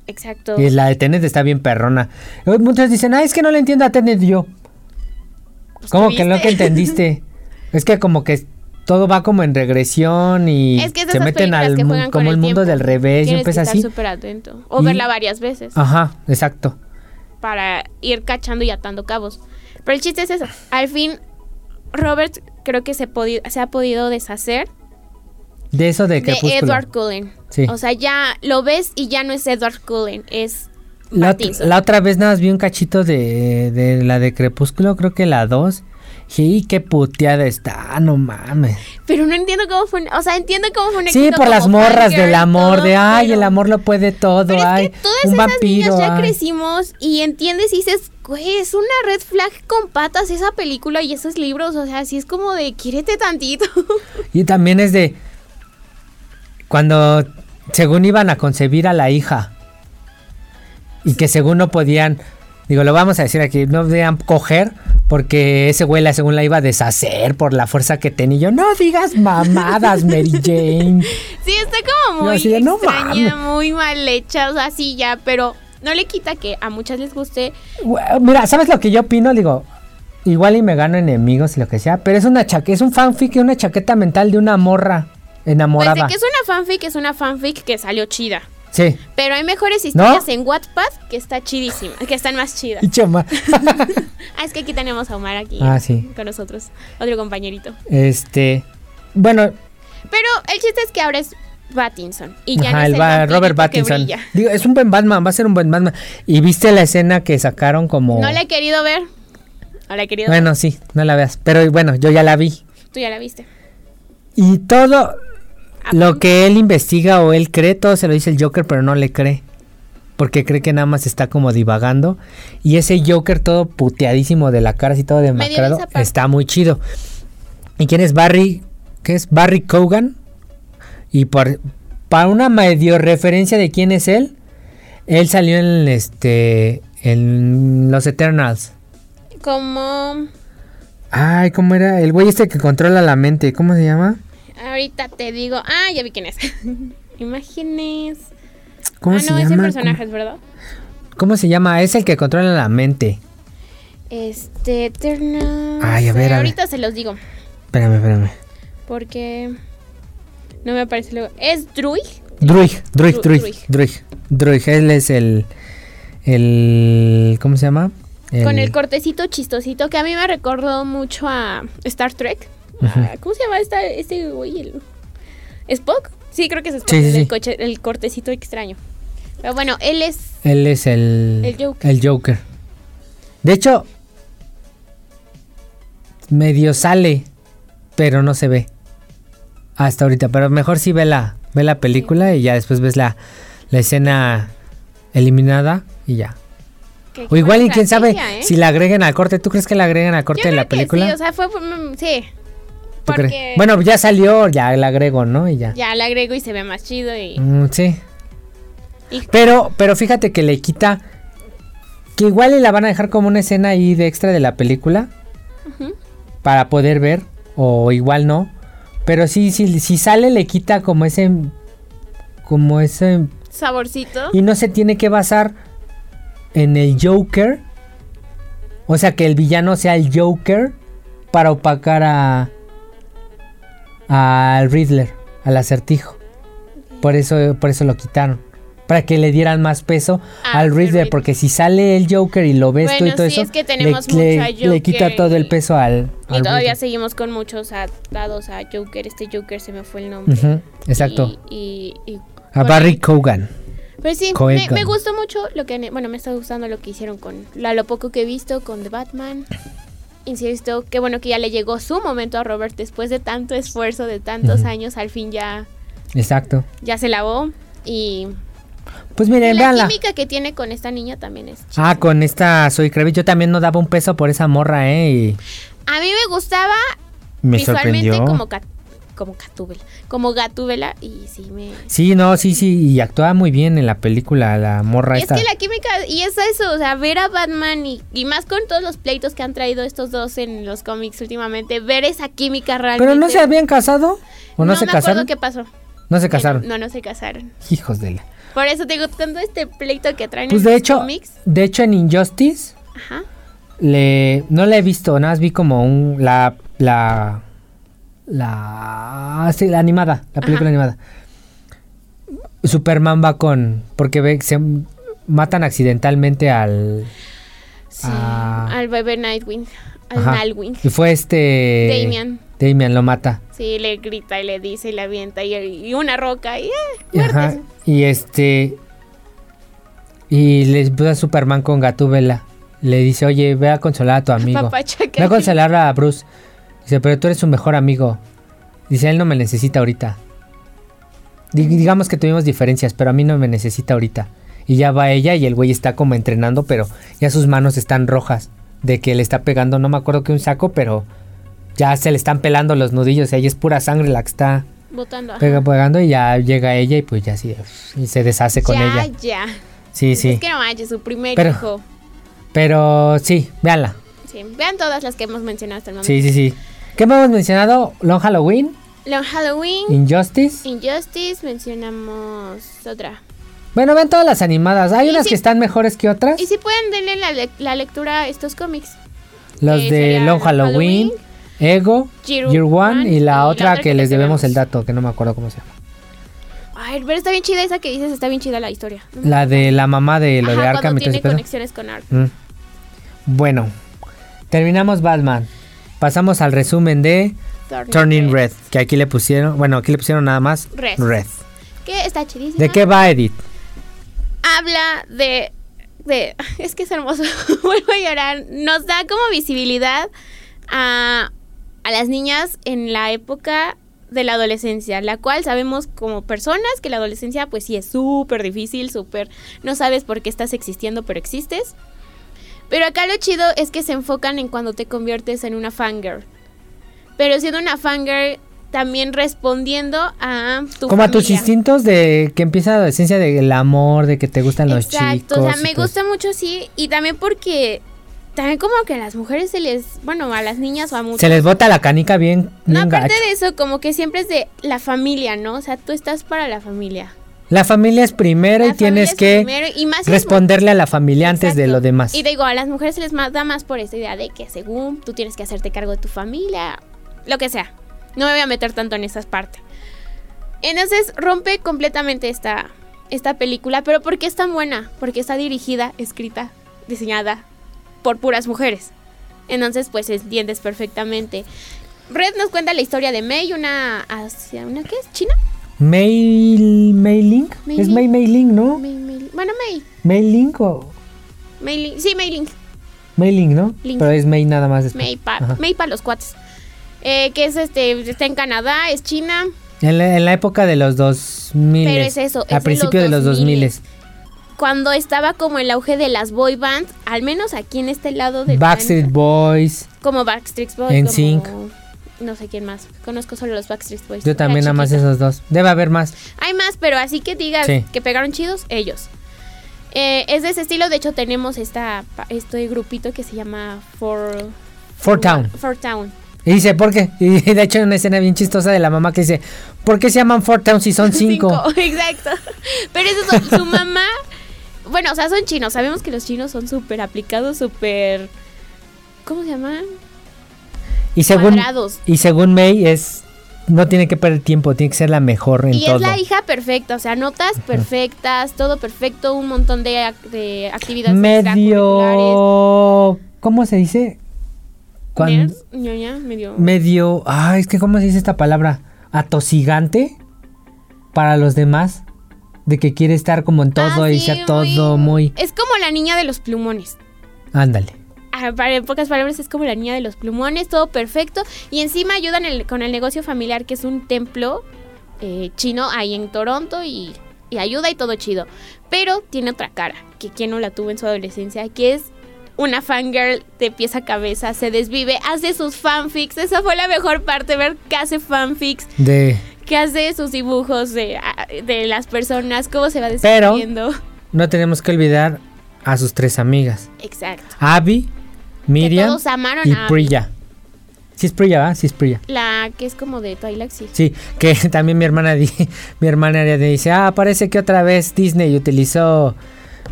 Exacto. Y la de Tenet está bien perrona. Muchos dicen, ah, es que no le entiendo a Tenet yo. Pues, ¿Cómo ¿te que no que entendiste? <laughs> es que como que todo va como en regresión y Es que se meten al que como el el mundo del revés y Tienes que empieza estar así. súper atento. O Y- verla varias veces Ajá, exacto. Para ir cachando y atando cabos. Pero el chiste es eso. Al fin, Robert creo que se, se ha podido deshacer De eso de de Crepúsculo. Edward Cullen. Sí. O sea, ya lo ves y ya no es Edward Cullen, es La, la otra vez nada más vi un cachito de, de la de Crepúsculo, creo que la 2. Y qué puteada está, no mames. Pero no entiendo cómo fue. O sea, entiendo cómo fue un Sí, por las morras del amor, todo, de ay, pero- el amor lo puede todo, Pero ay, es que todas un esas vampiro. niñas ya ay. crecimos y entiendes y dices, güey, es una red flag con patas esa película y esos libros. O sea, así es como de, quiérete tantito. <laughs> Y también es de cuando según iban a concebir a la hija y que según no podían, digo, lo vamos a decir aquí, no podían coger porque ese güey la según la iba a deshacer por la fuerza que tenía. Y yo, no digas mamadas, Mary Jane. <laughs> sí, está como muy "No extraña, mames". muy mal hecha. O sea, sí, ya, pero no le quita que a muchas les guste. Mira, ¿sabes lo que yo opino? Digo, igual y me gano enemigos y lo que sea, pero es una chaqueta, es un fanfic y una chaqueta mental de una morra Pues enamorada. que es una fanfic, es una fanfic que salió chida. Sí. Pero hay mejores historias en Wattpad que está chidísima, que están más chidas. Y chama. <laughs> Ah, es que aquí tenemos a Omar aquí Ah, sí. con nosotros, otro compañerito. este, bueno, Pero el chiste es que ahora es Pattinson y ya Ajá, no es el Robert Pattinson. Digo, es un buen Batman, va a ser un buen Batman. ¿Y viste la escena que sacaron como... No la he querido ver. No la he querido ver. Bueno, sí, no la veas. Pero bueno, yo ya la vi. Tú ya la viste. Y todo lo que él investiga o él cree, todo se lo dice el Joker, pero no le cree. Porque cree que nada más está como divagando. Y ese Joker todo puteadísimo de la cara, así todo demacrado, está muy chido. ¿Y quién es Barry? ¿Qué es? Barry Cogan. Y por, para una medio referencia de quién es él, él salió en este en los Eternals. Como Ay, ¿cómo era? El güey este que controla la mente, ¿cómo se llama? Ahorita te digo, ah, ya vi quién es. <laughs> Imágenes. ¿Cómo ah, se no, ese llama? personaje, ¿verdad? ¿Cómo, se llama? Es el que controla la mente. Este, Eternals. Ay, a ver, a ver. Ahorita se los digo. Espérame, espérame. Porque no me aparece luego. ¿Es Druid? Druig, Druig, Dru- Druig, Druig. Druig, Druig, él es el el ¿cómo se llama? Con el cortecito chistosito que a mí me recordó mucho a Star Trek. Ah, ¿Cómo se llama esta, este güey? El- ¿Spock? Sí, creo que es Spock. Sí, sí, el, coche- el cortecito extraño. Pero bueno, él es. Él es el El Joker. el Joker. De hecho medio sale, pero no se ve hasta ahorita, pero mejor sí ve la ve la película y ya después ves la la escena eliminada y ya. O igual y quién sabe ¿eh? si la agreguen al corte. ¿Tú crees que la agreguen al corte Yo de la que película? Sí, o sea, fue. mm, Sí. Bueno, ya salió, ya la agrego, ¿no? Y ya. ya le agrego y se ve más chido. Y, Mm, sí. y- Pero, pero fíjate que le quita. Que igual y la van a dejar como una escena ahí de extra de la película. Para poder ver. O igual no. Pero sí, sí, si sale le quita como ese. Como ese. saborcito. Y no se tiene que basar en el Joker. O sea, que el villano sea el Joker. Para opacar a. Al Riddler. Al acertijo. Por eso, por eso lo quitaron. Para que le dieran más peso Ah, al sí, Riddler. Riddler. Porque si sale el Joker y lo ves tú y todo sí, eso. es que le- tenemos le, le quita Joker todo el peso al. Y todavía Riddler. seguimos con muchos atados a Joker. Este Joker se me fue el nombre. Exacto. Y, y- y A Barry él. Kogan. Pero sí, me, Coegan. me gustó mucho lo que... Bueno, me está gustando lo que hicieron con... La, lo poco que he visto con The Batman. Insisto, que bueno que ya le llegó su momento a Robert después de tanto esfuerzo, de tantos años. Al fin ya, Exacto. ya se lavó. Y Pues miren, la véanla. química que tiene con esta niña también es... Ah, con esta Soy Kravitz. Yo también no daba un peso por esa morra, ¿eh? Y A mí me gustaba me visualmente sorprendió. como, como Gatúbela. Como Gatúbela y sí me... Sí, no, sí, sí. Y actuaba muy bien en la película, la morra Y es que la química, y es eso, o sea, ver a Batman y, y más con todos los pleitos que han traído estos dos en los cómics últimamente, ver esa química realmente. ¿Pero no se habían casado? ¿O no, se me casaron? acuerdo qué pasó. No se no- casaron. No, no se casaron. Hijos de la. Por eso te digo, tanto este pleito que traen Pues en de los hecho, cómics. de hecho en Injustice Ajá. le no la he visto, nada más vi como un la la la sí, la animada, la película Ajá. animada. Superman va con porque ve se matan accidentalmente al Sí. Ah. Al bebé Nightwing. Al. Nightwing. y fue este Damian. Damian lo mata. Sí, le grita y le dice y le avienta y, y una roca y... eh, Ajá, y este. Y le a Superman con Gatúbela. Le dice, oye, ve a consolar a tu <laughs> amigo. Papacha Ve a consolar a Bruce. Dice, pero tú eres su mejor amigo. Dice, él no me necesita ahorita. Di- digamos que tuvimos diferencias, pero a mí no me necesita ahorita. Y ya va ella y el güey está como entrenando, pero ya sus manos están rojas. De que le está pegando, no me acuerdo que un saco, pero ya se le están pelando los nudillos. Y ahí es pura sangre la que está Botando. pega, pegando y ya llega ella y pues ya sí, y se deshace con ya, ella. ya. Sí, sí. Es que no manches, su primer Pero- hijo. Pero sí, véanla. Sí, vean todas las que hemos mencionado hasta el momento. Sí, sí, sí. ¿Qué hemos mencionado? Long Halloween, Long Halloween, Injustice. Injustice, mencionamos otra. Bueno, ven todas las animadas. Hay Y unas que están mejores que otras. Y si pueden denle la, le- la lectura a estos cómics. Los de Long Halloween, Ego, Year Year One One y la y otra que les debemos el dato, que no me acuerdo cómo se llama. Ay, pero está bien chida esa que dices, está bien chida la historia. No La de la mamá de lo Ajá, de Arkham tiene conexiones con Arkham. Mm. Bueno, terminamos Batman. Pasamos al resumen de Turning Red, que aquí le pusieron, bueno, aquí le pusieron nada más Red. Red. Que está. ¿De qué va Edith? Habla de... de <laughs> es que es hermoso. <laughs> Vuelvo a llorar. Nos da como visibilidad a, a las niñas en la época de la adolescencia, la cual sabemos como personas que la adolescencia pues sí es súper difícil, súper... No sabes por qué estás existiendo, pero existes. Pero acá lo chido es que se enfocan en cuando te conviertes en una fangirl. Pero siendo una fangirl también respondiendo a tu Como a tus instintos de que empieza la adolescencia del amor, de que te gustan los chicos. Exacto, o sea, me todo gusta mucho sí y también porque también como que a las mujeres se les, bueno, a las niñas o a muchas Se les bota la canica bien, No, aparte gacho. de eso, como que siempre es de la familia, ¿no? O sea, tú estás para la familia. La familia es primero La y tienes que y más responderle a la familia antes de lo demás. Y digo, a las mujeres se les da más por esta idea de que según tú tienes que hacerte cargo de tu familia, lo que sea. No me voy a meter tanto en esas partes. Entonces rompe completamente esta, esta película, pero ¿por qué es tan buena? Porque está dirigida, escrita, diseñada por puras mujeres. Entonces, pues entiendes perfectamente. Red nos cuenta la historia de Mei, una hacia una ¿qué es? ¿China? Mail, Mailing. Es. May Mailing, ¿no? Mei, Mei- bueno, Mei. Mailing o Mei Ling- sí, Mei Ling. Mailing, ¿no? Ling. Pero es May nada más después. May pa, Ajá. May pa los cuates. Eh, que es este, está en Canadá, es China. En la, en la época de los 2000. Pero es eso, es A de principio de los los 2000. 2000s. Cuando estaba como el auge de las boy bands, al menos aquí en este lado del Backstreet Boys. como Backstreet Boys, NSYNC. como no sé quién más. Conozco solo los Backstreet Boys. Yo también nada más esos dos. Debe haber más. Hay más, pero así que digas Sí. que pegaron chidos, ellos. Eh, es de ese estilo, de hecho tenemos esta este grupito que se llama For Four Town. For Town. Y dice, ¿por qué? <laughs> Y de hecho hay una escena bien chistosa de la mamá que dice, ¿por qué se llaman Four Town si son cinco? <laughs> Exacto. Pero eso es su mamá. Bueno, o sea, son chinos. Sabemos que los chinos son súper aplicados, súper. ¿Cómo se llaman? Y según, Cuadrados. y según May es, no tiene que perder tiempo, tiene que ser la mejor en Y todo. es la hija perfecta, o sea, notas perfectas, todo perfecto, un montón de, ac- de actividades medio, ¿cómo se dice? Cuando, ñoña, medio. medio, ah, es que ¿cómo se dice esta palabra? Atosigante para los demás. De que quiere estar como en todo Ah, y sí, ser todo muy... Es como la niña de los plumones. Ándale. Para- en pocas palabras es como la niña de los plumones, todo perfecto. Y encima ayudan el- con el negocio familiar, que es un templo eh, chino ahí en Toronto y, y ayuda y todo chido. Pero tiene otra cara, que quien no la tuvo en su adolescencia, que es una fangirl de pies a cabeza, se desvive, hace sus fanfics. Esa fue la mejor parte, ver que hace fanfics, De... que hace sus dibujos de, de las personas, cómo se va Pero- describiendo. No tenemos que olvidar a sus tres amigas. Exacto. Abby, Que Miriam todos amaron y a. Priya. Sí es Priya, ¿verdad? Sí es Priya. La que es como de Twilight, sí. Sí, que <laughs> también mi hermana di- <laughs> mi hermana dice, ah, parece que otra vez Disney utilizó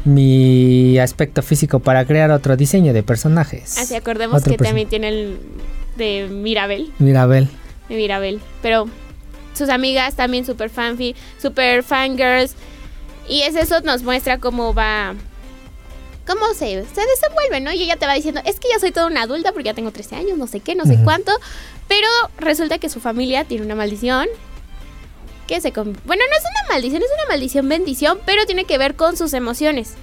mi aspecto físico para crear otro diseño de personajes. Así acordemos Otro que también tiene el de Mirabel, Mirabel. de Mirabel, pero sus amigas también super fanfi, super fangirls y es eso nos muestra cómo va cómo se, se desenvuelve, ¿no? Y ella te va diciendo, es que ya soy toda una adulta porque ya tengo 13 años, no sé qué, no sé cuánto, pero resulta que su familia tiene una maldición que se... Bueno, no es una maldición, es una maldición bendición, pero tiene que ver con sus emociones,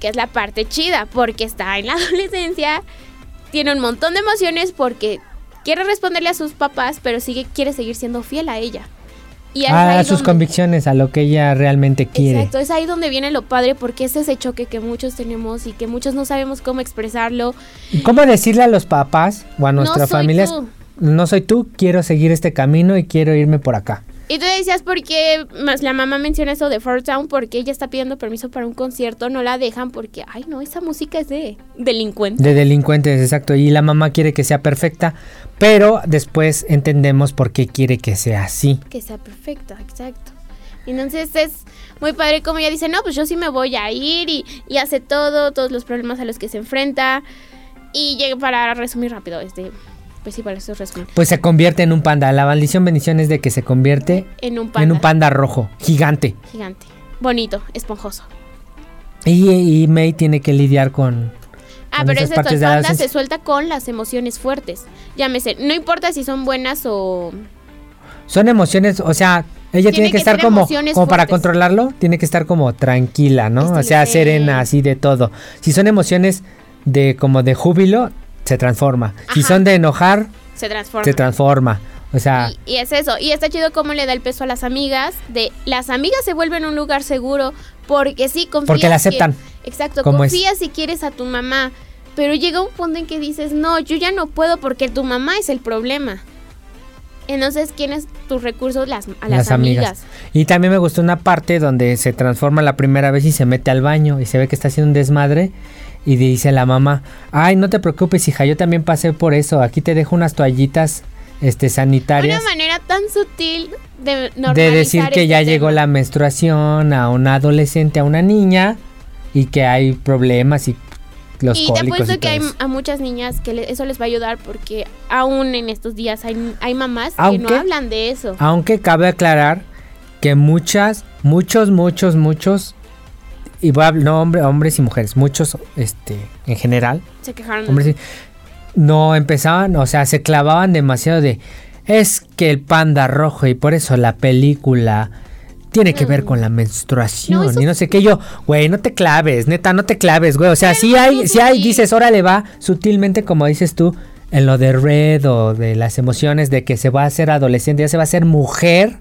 que es la parte chida, porque está en la <laughs> adolescencia, tiene un montón de emociones porque quiere responderle a sus papás, pero sigue, quiere seguir siendo fiel a ella. Y A ahí sus donde- convicciones, a lo que ella realmente quiere. Exacto, es ahí donde viene lo padre porque es ese choque que muchos tenemos y que muchos no sabemos cómo expresarlo. ¿Y ¿Cómo decirle a los papás o a nuestra no soy familia? tú. No soy tú, quiero seguir este camino y quiero irme por acá. Y tú decías por qué más la mamá menciona eso de Fort Town porque ella está pidiendo permiso para un concierto, no la dejan porque, ay no, esa música es de delincuente. De delincuentes, exacto. Y la mamá quiere que sea perfecta, pero después entendemos por qué quiere que sea así. Que sea perfecta, exacto. Entonces es muy padre como ella dice, no, pues yo sí me voy a ir y, y hace todo, todos los problemas a los que se enfrenta. Y llega para resumir rápido, este, pues sí, para eso. Pues se convierte en un panda. La maldición bendición es de que se convierte En un panda en un panda rojo, gigante. gigante, bonito, esponjoso. Y, y May tiene que lidiar con... Ah, con pero esas es esto, el panda se suelta con las emociones fuertes. Llámese, no importa si son buenas o... Son emociones, o sea, ella tiene, Tiene que, que estar como, como para controlarlo, tiene que estar como tranquila, ¿no? O sea, serena, así de todo. Si son emociones de como de júbilo, se transforma. Si son de enojar, Se transforma. se transforma. O sea, Y, y es eso. Y está chido cómo le da el peso a las amigas. De las amigas se vuelven un lugar seguro porque sí confías. Porque la que- aceptan exacto. es. Confías si quieres a tu mamá. Pero llega un punto en que dices, no, yo ya no puedo porque tu mamá es el problema. Entonces, ¿quiénes tus recursos? Las, a las, amigas. Y también me gustó una parte donde se transforma la primera vez y se mete al baño y se ve que está haciendo un desmadre. Y dice la mamá, ay, no te preocupes, hija, yo también pasé por eso. Aquí te dejo unas toallitas este, sanitarias. Una manera tan sutil de decir que este ya tema. llegó la menstruación a una adolescente, a una niña y que hay problemas y los y te apuesto que hay a muchas niñas que le- eso les va a ayudar porque aún en estos días hay, hay mamás que no hablan de eso. Aunque cabe aclarar que muchas, muchos, muchos, muchos, y voy a hablar- no hombre, hombres y mujeres, muchos, este, en general, Se quejaron. de hombres y- no empezaban, o sea, se clavaban demasiado de, es que el panda rojo y por eso la película tiene que ver Mm. con la menstruación No, y no sé qué yo, güey, no te claves, neta, no te claves, güey, o sea, sí no hay, sí hay, dices, órale va, sutilmente como dices tú, en lo de Red o de las emociones de que se va a ser adolescente, ya se va a ser mujer,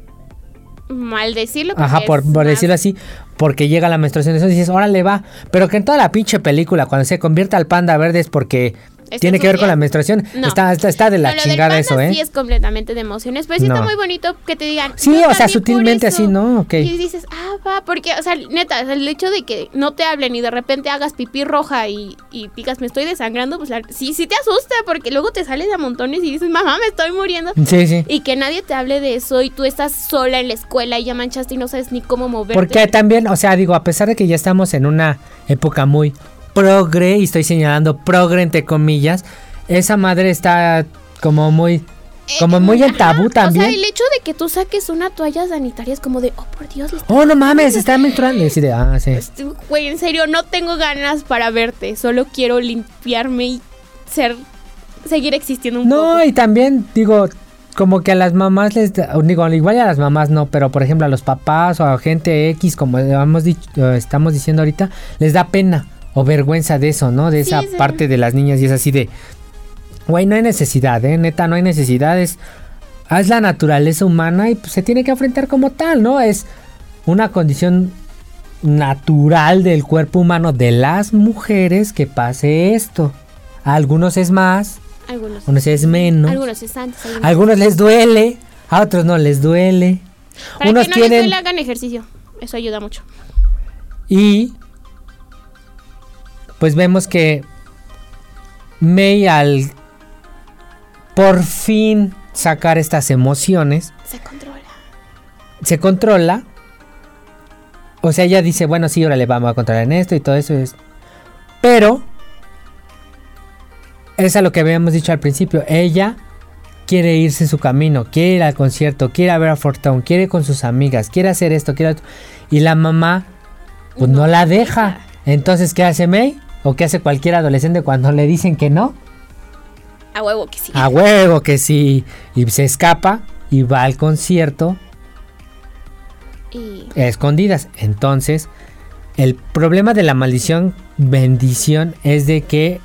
Mal decirlo. Ajá, por, decirlo así, porque llega la menstruación, eso dices, órale va, pero que en toda la pinche película, cuando se convierta al panda verde es porque tiene en que ver con la menstruación, No. está, está, está de la chingada eso, ¿eh? Sí, es completamente de emociones. Pero sí está No. muy bonito que te digan. Sí, "Yo o sea, sutilmente eso". así, ¿no? Ok. Y dices, ah, va, porque, o sea, neta, el hecho de que no te hablen y de repente hagas pipí roja y, y digas, me estoy desangrando, pues la- sí, sí te asusta, porque luego te sales a montones y dices, mamá, me estoy muriendo. Sí, sí. Y que nadie te hable de eso y tú estás sola en la escuela y ya manchaste y no sabes ni cómo moverte. Porque también, o sea, digo, a pesar de que ya estamos en una época muy progre, y estoy señalando progre entre comillas, esa madre está como muy, como muy en tabú Eh, O sea, también. el hecho de que tú saques una toalla sanitaria es como de, oh, por Dios, Oh, no mames, está menstruando. Y de, ah, sí. Este, Güey, en serio, no tengo ganas para verte. Solo quiero limpiarme y ser. seguir existiendo un No, poco. y también digo, como que a las mamás les digo, igual a las mamás no, pero por ejemplo a los papás o a gente X, como hemos dicho, eh, estamos diciendo ahorita, les da pena o vergüenza de eso, ¿no? De esa sí. parte de las niñas y es así de, güey, no hay necesidad, ¿eh? Neta, no hay necesidad, es, es la naturaleza humana y pues, se tiene que enfrentar como tal, ¿no? Es una condición natural del cuerpo humano de las mujeres que pase esto. A algunos es más, Algunos. a unos es menos. Algunos es antes. Algunos. Algunos les duele, a otros no les duele. Para Unos que no tienen les duele, hagan ejercicio. Eso ayuda mucho. y pues vemos que May al por fin sacar estas emociones Se controla. se controla. O sea, ella dice, bueno, sí, órale, vamos a controlar en esto y todo eso es. Pero es a lo que habíamos dicho al principio. Ella quiere irse su camino, quiere ir al concierto, quiere ver a Fortune, quiere ir con sus amigas, quiere hacer esto, quiere. Y la mamá, pues no, la deja. deja. Entonces, ¿qué hace May? ¿O qué hace cualquier adolescente cuando le dicen que no? A huevo que sí. A huevo que sí. Y se escapa y va al concierto Y a escondidas. Entonces, el problema de la maldición bendición es de que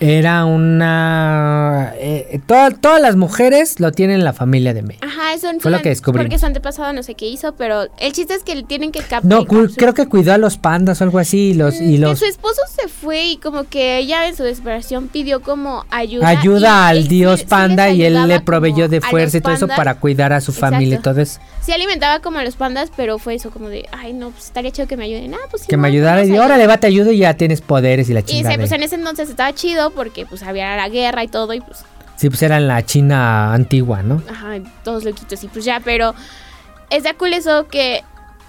era una... eh, toda- todas las mujeres lo tienen la familia de May. Ajá, eso Fue lo que descubrimos. Porque su antepasado no sé qué hizo, pero el chiste es que le tienen que captar. No, cu- creo que cuidó a los pandas o algo así. Y los, y Que los su esposo se fue y como que ella en su desesperación pidió como ayuda. ayuda y al él dios sí- panda y él le proveyó de fuerza y todo eso para cuidar a su familia y todo eso. Sí alimentaba como a los pandas, pero fue eso como de, ay no, pues estaría chido que me ayuden. Ah, pues Que me no, ayudara y nos órale, va, te ayudo y ya tienes poderes y la Y chingada. sí, pues en ese entonces estaba chido porque pues había la guerra y todo y pues, Sí, pues era en la China antigua, ¿no? ajá, todos loquitos y pues ya, pero es de cool eso que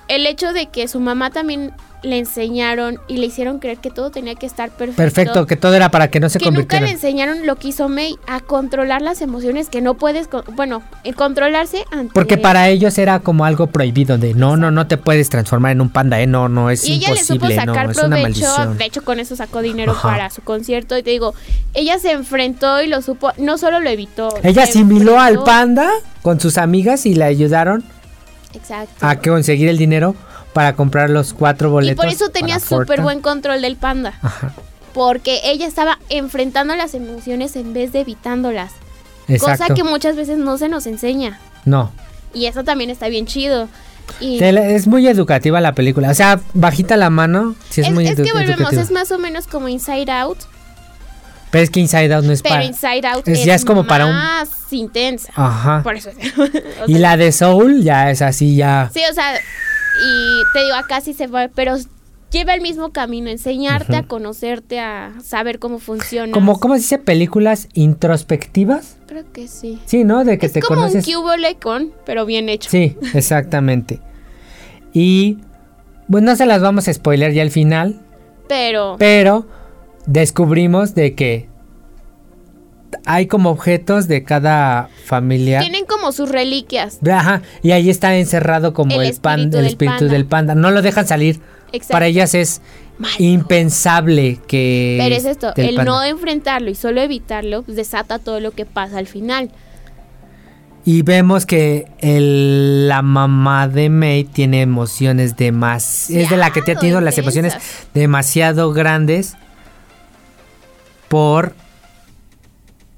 el hecho de que su mamá también le enseñaron y le hicieron creer que todo tenía que estar perfecto. Perfecto, que todo era para que no se que nunca convirtiera. le enseñaron lo que hizo May a controlar las emociones que no puedes, con- bueno, el controlarse ante Porque para ellos era como algo prohibido de no, no, no te puedes transformar en un panda, eh, no, no, es y ella le supo imposible, no, sacar es una provecho, maldición. de hecho con eso sacó dinero Ajá. para su concierto y te digo, ella se enfrentó y lo supo, no solo lo evitó. Ella asimiló al enfrentó- panda con sus amigas y le ayudaron Exacto. a conseguir el dinero para comprar los cuatro y boletos. por eso tenía súper buen control del panda, Ajá, porque ella estaba enfrentando las emociones en vez de evitándolas, exacto. cosa que muchas veces no se nos enseña. No, Y eso también está bien chido. Y es muy educativa la película. O sea, bajita la mano, sí es, es, muy es que volvemos, educativa. es más o menos como Inside Out. Pero es que Inside Out no es Pero para. Inside Out es- es, ya es como para un- más intensa. Ajá. Por eso. <laughs> o Y la de Soul ya es así, ya. Sí, o sea, y te digo, acá sí se va, pero lleva el mismo camino, enseñarte a conocerte, a saber cómo funciona. Como, ¿cómo se dice? Películas introspectivas. Creo que sí. Sí, ¿no? De que es te como conoces. un con, pero bien hecho. Sí, exactamente. Y. Pues no se las vamos a spoiler ya al final. Pero Pero descubrimos de que hay como objetos de cada familia. tienen como sus reliquias. Ajá, y ahí está encerrado como El el, pan, espíritu el del espíritu panda. del panda. No lo dejan salir. Exacto. Para ellas es Malo. impensable que. Pero es esto, el panda. no enfrentarlo y solo evitarlo pues, desata todo lo que pasa al final. Y vemos que el- la mamá de May tiene emociones demasiado. Es de la que te ha tenido las emociones demasiado grandes. Por.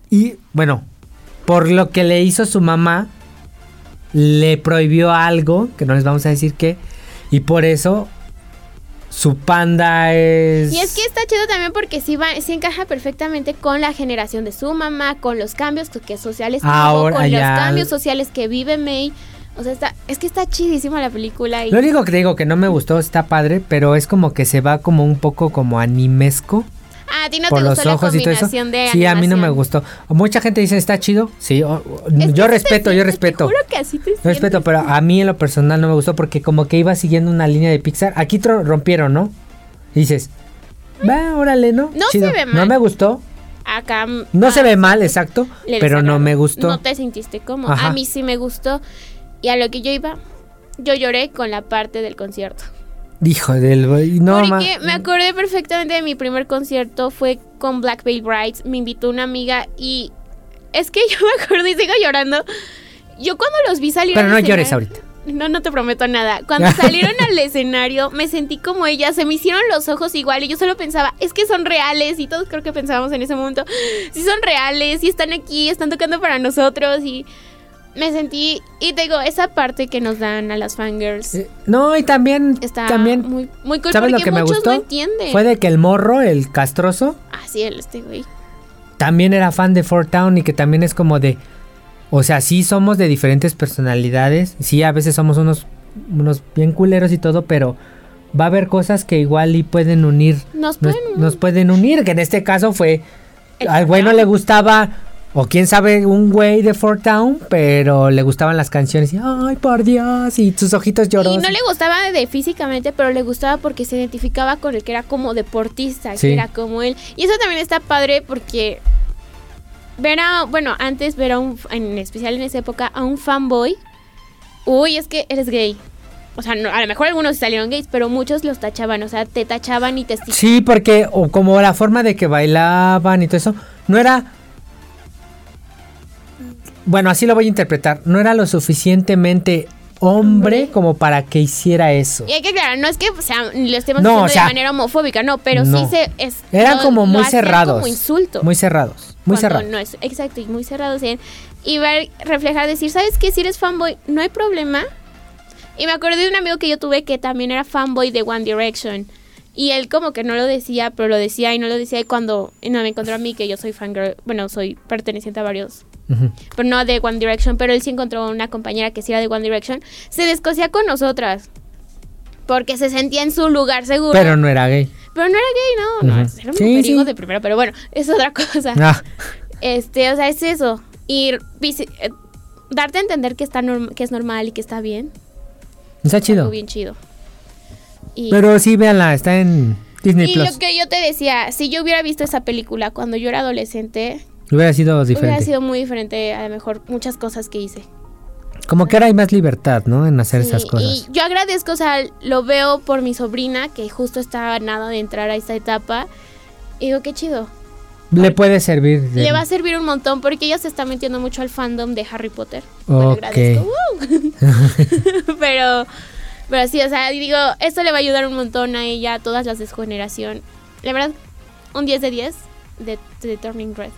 Y bueno, por lo que le hizo su mamá, le prohibió algo, que no les vamos a decir qué. Y por eso su panda es. Y es que está chido también porque sí, va, sí encaja perfectamente con la generación de su mamá, con los cambios que, que sociales que hubo, Ahora con ya- los cambios sociales que vive May. O sea, está, es que está chidísima la película. Y, Lo único que digo que no me gustó, está padre, pero es como que se va como un poco como animesco. Ah, a ti no por te los gustó la ojos y todo eso. combinación de Sí, a mí no me gustó. Mucha gente dice, está chido. Sí, Es yo respeto, yo respeto. Te juro que así te respeto, pero a mí en lo personal no me gustó porque como que iba siguiendo una línea de Pixar. Aquí rompieron, ¿no? Y dices, va, órale, ¿no? No se ve No mal. me gustó. Acá. No ah, se ve mal, exacto. Pero no me gustó. No te sentiste cómodo. Ajá. A mí sí me gustó. Y a lo que yo iba, yo lloré con la parte del concierto. Hijo del... No, Porque me acordé perfectamente de mi primer concierto, fue con Black Veil Brides, me invitó una amiga y es que <laughs> yo me acuerdo y sigo llorando. Yo cuando los vi salir Pero no llores ahorita. No, no te prometo nada. Cuando <laughs> salieron al escenario, me sentí como ella, se me hicieron los ojos igual y yo solo pensaba, es que son reales y todos creo que pensábamos en ese momento, si son reales y están aquí, están tocando para nosotros y me sentí, y te digo, esa parte que nos dan a las fangirls Eh, No, y también... está también muy, muy cool ¿Sabes lo que me gustó? no entienden. Fue de que el morro, el castroso, Ah, sí, él, este güey. también era fan de Fort Town y que también es como de... O sea, sí somos de diferentes personalidades. Sí, a veces somos unos, unos bien culeros y todo, pero va a haber cosas que igual y pueden unir. Nos Nos, pueden... nos pueden unir, que en este caso fue... El Al güey no le gustaba... O quién sabe, un güey de Fort Town, pero le gustaban las canciones. Y, Ay, por Dios. Y sus ojitos llorosos. Y no le gustaba de físicamente, pero le gustaba porque se identificaba con el que era como deportista, Sí. que era como él. Y eso también está padre porque ver a, bueno, antes ver a un, en especial en esa época, a un fanboy, uy, es que eres gay. O sea, no- a lo mejor algunos salieron gays, pero muchos los tachaban, o sea, te tachaban y te Sí, porque o como la forma de que bailaban y todo eso, no era... Bueno, así lo voy a interpretar. No era lo suficientemente hombre como para que hiciera eso. Y hay que aclarar, no es que o sea, lo estemos No, diciendo o sea, de manera homofóbica, no, pero no. sí se... Es, Eran lo- como muy cerrados. como insulto. Muy cerrados. Muy cerrados. No es, exacto, y muy cerrados. en- Y ver, reflejar, decir, ¿sabes qué? Si eres fanboy, no hay problema. Y me acordé de un amigo que yo tuve que también era fanboy de One Direction. Y él como que no lo decía, pero lo decía y no lo decía. Y cuando no me encontró a mí, que yo soy fangirl, bueno, soy perteneciente a varios, Pero no de One Direction, pero él sí encontró una compañera que sí era de One Direction. Se descosía con nosotras. Porque se sentía en su lugar seguro. Pero no era gay. Pero no era gay, no, no, era un Sí, de primera, pero bueno, es otra cosa. Ah, Este, o sea, es eso. Visi- eh, darte a entender que está que es normal y que está bien. está chido. bien chido. Y, Pero sí, véanla, está en Disney y Plus. lo que yo te decía, si yo hubiera visto esa película cuando yo era adolescente, Hubiera sido hubiera diferente. sido muy diferente a lo mejor muchas cosas que hice. Como que ahora hay más libertad, ¿no? En hacer Sí, esas cosas. Y yo agradezco, o sea, lo veo por mi sobrina que justo está nada de entrar a esta etapa. Y digo, qué chido. Le puede servir. de- Le va a servir un montón porque ella se está metiendo mucho al fandom de Harry Potter. Bueno, agradezco. <laughs> ¡Uh! <laughs> pero, pero sí, o sea, digo, esto le va a ayudar un montón a ella, a todas las de su generación. La verdad, un 10 de 10 de, de Turning Red.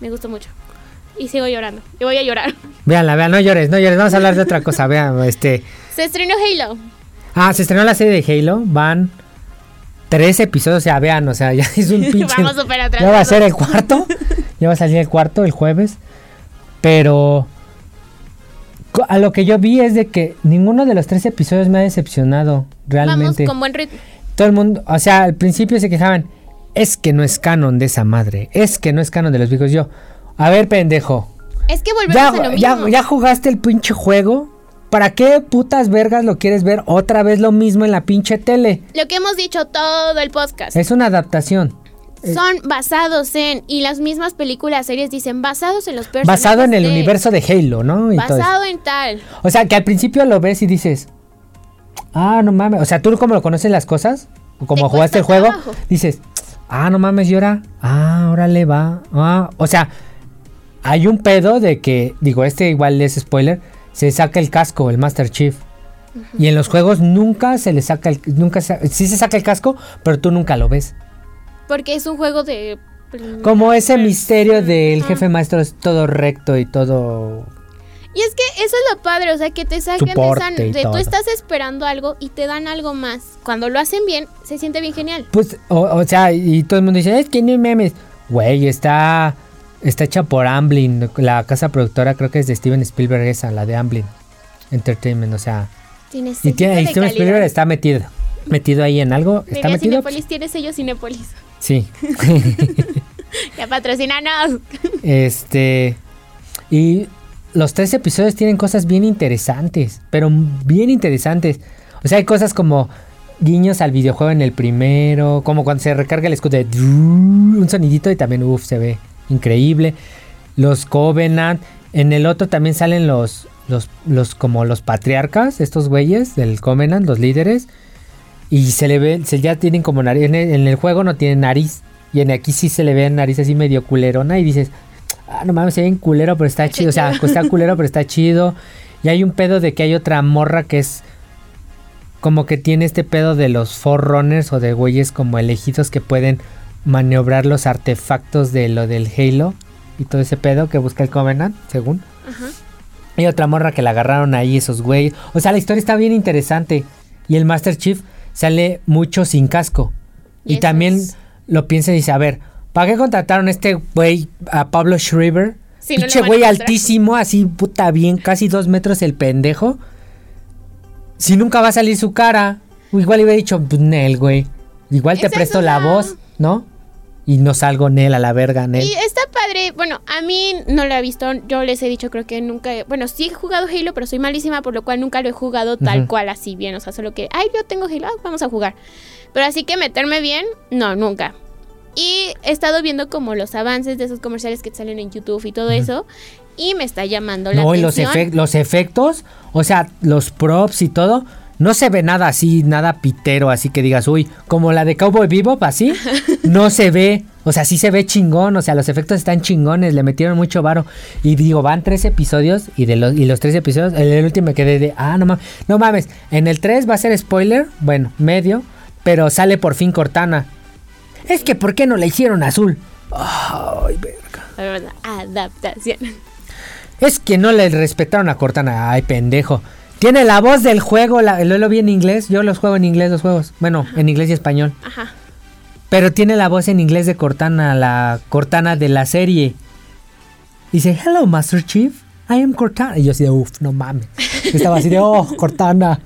Me gustó mucho. Y sigo llorando. Y voy a llorar. <laughs> Véanla, vean, no llores, no llores. Vamos a hablar de otra cosa. Vean, este. Se estrenó Halo. Ah, se estrenó la serie de Halo. Van tres episodios, o sea, vean, o sea, ya <laughs> es un <laughs> pinche. Vamos súper ya va a ser el cuarto. ya va a salir el cuarto el jueves. Pero a lo que yo vi es de que ninguno de los tres episodios me ha decepcionado realmente. Vamos con buen ritmo. Todo el mundo, o sea, al principio se quejaban, es que no es canon de esa madre, es que no es canon de los viejos. Yo, a ver, pendejo, Es que volvemos ya, a lo ya, mismo. ya jugaste el pinche juego. ¿Para qué putas vergas lo quieres ver otra vez lo mismo en la pinche tele? Lo que hemos dicho todo el podcast. Es una adaptación. Son basados en, y las mismas películas, series dicen, basados en los personajes. Basado en el de- universo de Halo, ¿no? Y. Basado en tal. O sea, que al principio lo ves y dices, ah, no mames. O sea, tú como lo conoces las cosas, o como Te jugaste el juego, trabajo. dices, ah, no mames, y ahora, ah, órale va. Ah, o sea, hay un pedo de que, digo, este igual es spoiler, se saca el casco, el Master Chief. Y en los juegos nunca se le saca el, nunca se- sí se saca el casco, pero tú nunca lo ves. Porque es un juego de. Como ese misterio del jefe maestro es todo recto y todo Y es que eso es lo padre, o sea, que te saquen de esa. De tú estás esperando algo y te dan algo más. Cuando lo hacen bien, se siente bien genial. Pues, o, o sea, y todo el mundo dice, es que no hay memes. Güey, está, está hecha por Amblin. La casa productora creo que es de Steven Spielberg esa, la de Amblin Entertainment, o sea. Tiene Y tiene, y Steven. Spielberg está metido. Metido ahí en algo. ¿Está Diría metido? Cinépolis, tiene sello Cinépolis. Sí. <laughs> <laughs> Ya patrocinanos. este. Y los tres episodios tienen cosas bien interesantes. Pero bien interesantes. O sea, hay cosas como guiños al videojuego en el primero. Como cuando se recarga el escudo de un sonidito y también, uff, se ve increíble. Los Covenant. En el otro también salen los. Los, los como los patriarcas, estos güeyes del Covenant, los líderes. Y se le ve, se ya tienen como nariz. En el, en el juego no tienen nariz. Y en aquí sí se le ve nariz así medio culerona. Y dices, ah, no mames, se ve bien culero, pero está chido. O sea, está culero, pero está <laughs> chido. Y hay un pedo de que hay otra morra que es. Como que tiene este pedo de los Forerunners o de güeyes como elegidos que pueden maniobrar los artefactos de lo del Halo. Y todo ese pedo que busca el Covenant, según. Ajá. Hay otra morra que la agarraron ahí, esos güeyes. O sea, la historia está bien interesante. Y el Master Chief sale mucho sin casco. Y Y, también es- lo piensa y dice, a ver, ¿para qué contrataron a este güey, a Pablo Schreiber? Si no a güey altísimo, así puta bien, casi dos metros el pendejo. Si nunca va a salir su cara. Igual hubiera dicho, pues Nel, güey. Igual te presto la una- voz, ¿no? Y no salgo Nel a la verga, Nel. Y está padre, bueno, a mí no lo he visto, yo les he dicho creo que nunca, he- bueno, sí he jugado Halo, pero soy malísima, por lo cual nunca lo he jugado tal cual así bien, o sea, solo que, ay, yo tengo Halo, ah, vamos a jugar. Pero así que meterme bien, no, nunca. Y he estado viendo como los avances de esos comerciales que salen en YouTube y todo eso, y me está llamando la No, y los, atención. efec- los efectos, o sea, los props y todo, no se ve nada así, nada pitero, así que digas, uy, como la de Cowboy Bebop, así, <laughs> no se ve, o sea, sí se ve chingón, o sea, los efectos están chingones, le metieron mucho varo, y digo, van tres episodios, y de los, y los tres episodios, el último me quedé de, ah, no mames, no mames, en el 3 va a ser spoiler, bueno, medio, pero sale por fin Cortana. Es que, ¿por qué no la hicieron azul? Ay, verga. Adaptación. Es que no le respetaron a Cortana. Ay, pendejo. Tiene la voz del juego. La, lo, lo vi en inglés. Yo los juego en inglés, los juegos. Bueno, en inglés y español. Ajá. Pero tiene la voz en inglés de Cortana, la Cortana de la serie. Dice, hello, Master Chief. I am Cortana. Y yo así de, uff, no mames. Estaba así de, oh, Cortana.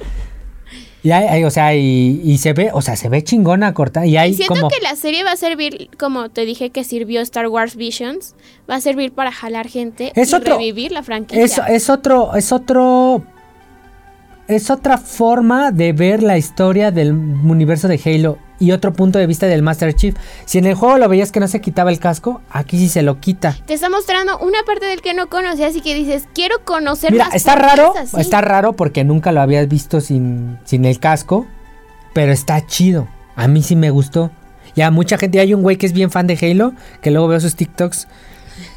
Y hay, hay, o sea, y, y se ve, o sea, se ve chingona Cortana. Y hay Y siento como... que la serie va a servir, como te dije que sirvió Star Wars Visions, va a servir para jalar gente Es y otro- revivir la franquicia. Es, es otro, es otro, es otra forma de ver la historia del universo de Halo y otro punto de vista del Master Chief. Si en el juego lo veías que no se quitaba el casco, aquí sí se lo quita. Te está mostrando una parte del que no conocías y que dices, quiero conocer Mira, más está raro, así". está raro porque nunca lo habías visto sin, sin el casco, pero está chido. A mí sí me gustó. Ya mucha gente, hay un güey que es bien fan de Halo, que luego veo sus TikToks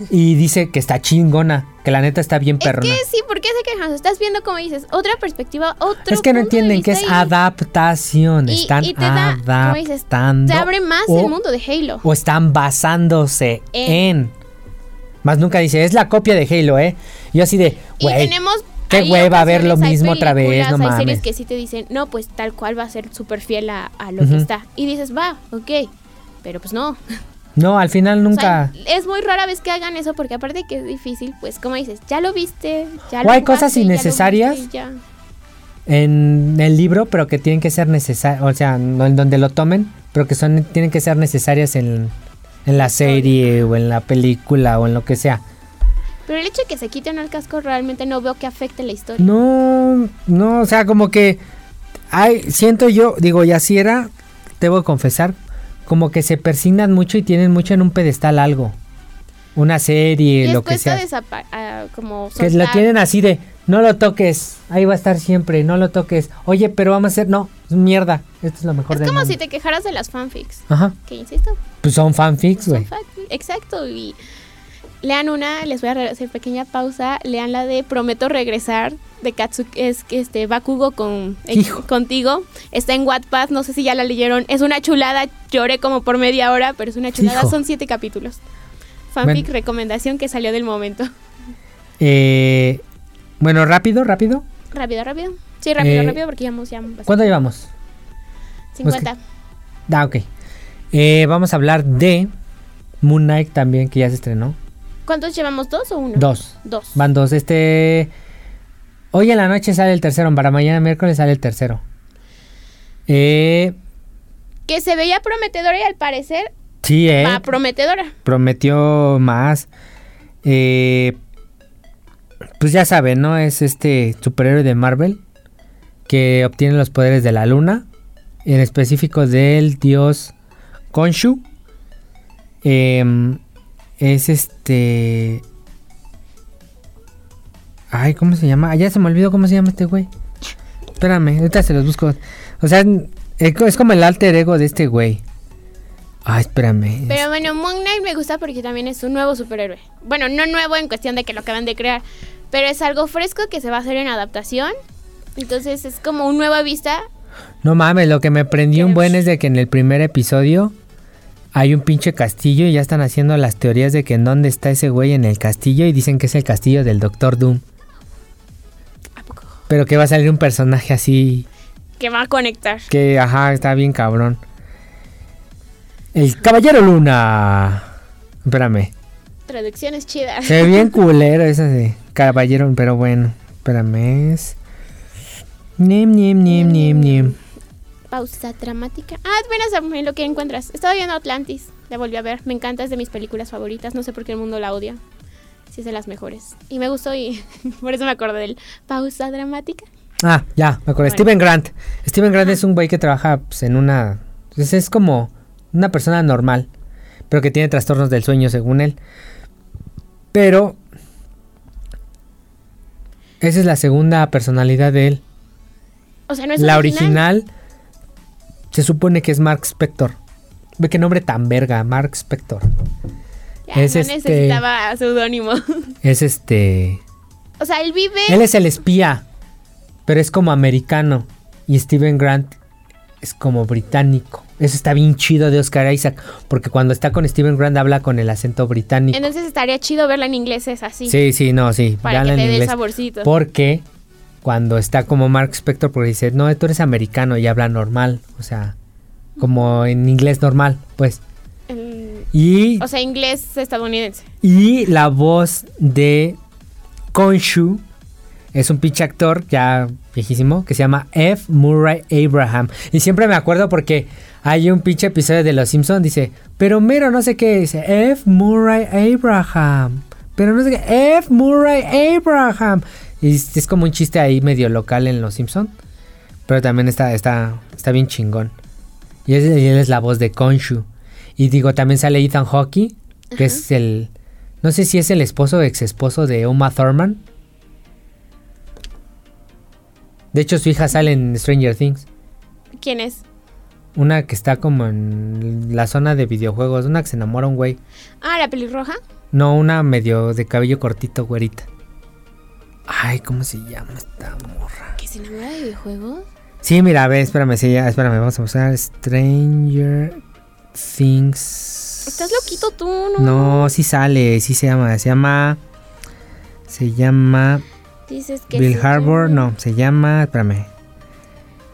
y dice que está chingona, que la neta está bien Es perrona. que sí, ¿por qué se quejan? Estás viendo como dices, otra perspectiva, otro Es que no entienden que es y- adaptación. y- están y te da, como dices, adaptando. Te abre más o, el mundo de Halo. o están basándose En. en. Más nunca dice, es la copia de Halo, ¿eh? Yo así de, güey, tenemos qué hay hueva ver lo mismo otra vez, no Hay series mames. que sí te dicen, no, pues tal cual va a ser súper fiel a, a lo que Ujú. está. Y dices, va, ok. Pero pues no. No, al final O nunca. sea, es muy rara vez que hagan eso porque aparte que es difícil, pues como dices, ya lo viste, ya O lo hay cosas jugaste, ya lo innecesarias. ya. en el libro, pero que tienen que ser necesarias, o sea, no en donde lo tomen, pero que son tienen que ser necesarias en, en la serie o en la película o en lo que sea. Pero el hecho de que se quiten el casco realmente no veo que afecte la historia. No, no, o sea, como que hay, siento yo, digo, y así era, debo confesar, como que se persignan mucho y tienen mucho en un pedestal algo. Una serie, y lo que sea. ah, como Que lo soltar. tienen así de, no lo toques, ahí va a estar siempre, no lo toques. Oye, pero vamos a hacer, no, es mierda, esto es lo mejor Es del como mundo. si te quejaras de las fanfics. Ajá, Que insisto, pues son fanfics, güey. Exacto. Y lean una, les voy a hacer pequeña pausa. Lean la de Prometo regresar de Katsuki, es que este Bakugo con eh, contigo. Está en Wattpad, no sé si ya la leyeron. Es una chulada, lloré como por media hora, pero es una chulada. Hijo. Son siete capítulos. Fanfic Bueno. recomendación que salió del momento. Eh, bueno, rápido, rápido. rápido, rápido. Sí, rápido, Eh, rápido, porque llevamos ya bastante. ¿Cuánto llevamos? 50. Ah, ok. Eh, vamos a hablar de Moon Knight también, que ya se estrenó. ¿Cuántos llevamos? ¿Dos o uno? Dos. Dos. Van dos. Este. Hoy en la noche sale el tercero. Para mañana miércoles sale el tercero. Eh, Que se veía prometedora y al parecer sí, eh. va prometedora. prometió más. Eh, pues ya saben, ¿no? Es este superhéroe de Marvel que obtiene los poderes de la luna, en específico del dios Khonshu. Em, es este... Ay, ¿cómo se llama? Ah, ya se me olvidó cómo se llama este güey. Espérame, ahorita se los busco. O sea, es como el alter ego de este güey. Ay, espérame. Pero bueno, Moon Knight me gusta porque también es un nuevo superhéroe. Bueno, no nuevo en cuestión de que lo acaban de crear, pero es algo fresco que se va a hacer en adaptación. Entonces es como un nueva vista. No mames, lo que me prendió un buen es de que en el primer episodio hay un pinche castillo y ya están haciendo las teorías de que en dónde está ese güey en el castillo y dicen que es el castillo del Doctor Doom. Pero que va a salir un personaje así Que va a conectar. que, ajá, está bien cabrón. El Caballero Luna. Espérame. Traducciones chidas. Se ve bien <laughs> culero ese de Caballero, pero bueno, espérame. Es... Nim, nim, nim, nim, nim. Pausa dramática. Ah, apenas en lo que encuentras. Estaba viendo Atlantis. La volví a ver. Me encanta, es de mis películas favoritas. No sé por qué el mundo la odia. Sí, es de las mejores. Y me gustó y <laughs> por eso me acordé del pausa dramática. Ah, ya, me acuerdo. Bueno. Steven Grant. Steven Grant es un güey que trabaja pues, en una. pues, es como una persona normal, pero que tiene trastornos del sueño, según él. Pero. Esa es la segunda personalidad de él. O sea, no es la original. Se supone que es Mark Spector. Ve qué nombre tan verga, Mark Spector. Ya, es no este- necesitaba seudónimo. <laughs> Es este. o sea, él vive. Él es el espía, pero es como americano. Y Steven Grant es como británico. Eso está bien chido de Oscar Isaac, porque cuando está con Steven Grant habla con el acento británico. Entonces estaría chido verla en inglés, es así. Sí, sí, no, sí. Para que en te dé el inglés. saborcito. Porque cuando está como Mark Spector, porque dice, no, tú eres americano y habla normal. O sea, como en inglés normal, pues. El- Y, o sea, inglés estadounidense. y la voz de Khonshu es un pinche actor ya viejísimo que se llama F. Murray Abraham. Y siempre me acuerdo porque hay un pinche episodio de Los Simpsons, dice, pero mero no sé qué, dice F. Murray Abraham. Pero no sé qué, F. Murray Abraham. Y es, es como un chiste ahí medio local en Los Simpsons. Pero también está, está, está bien chingón. Y, es- y él es la voz de Khonshu. Y digo, también sale Ethan Hawke, que es el... No sé si es el esposo o ex esposo de Uma Thurman. De hecho, su hija sale en Stranger Things. ¿Quién es? Una que está como en la zona de videojuegos. Una que se enamora un güey. Ah, la pelirroja. No, una medio de cabello cortito, güerita. Ay, ¿cómo se llama esta morra? ¿Que se enamora de videojuegos? Sí, mira, a ver, espérame, sí, ya, espérame, vamos a buscar Stranger Things. Estás loquito tú, ¿no? No, sí sale, sí se llama, se llama... Se llama Dices que Bill llama- no, se llama, espérame.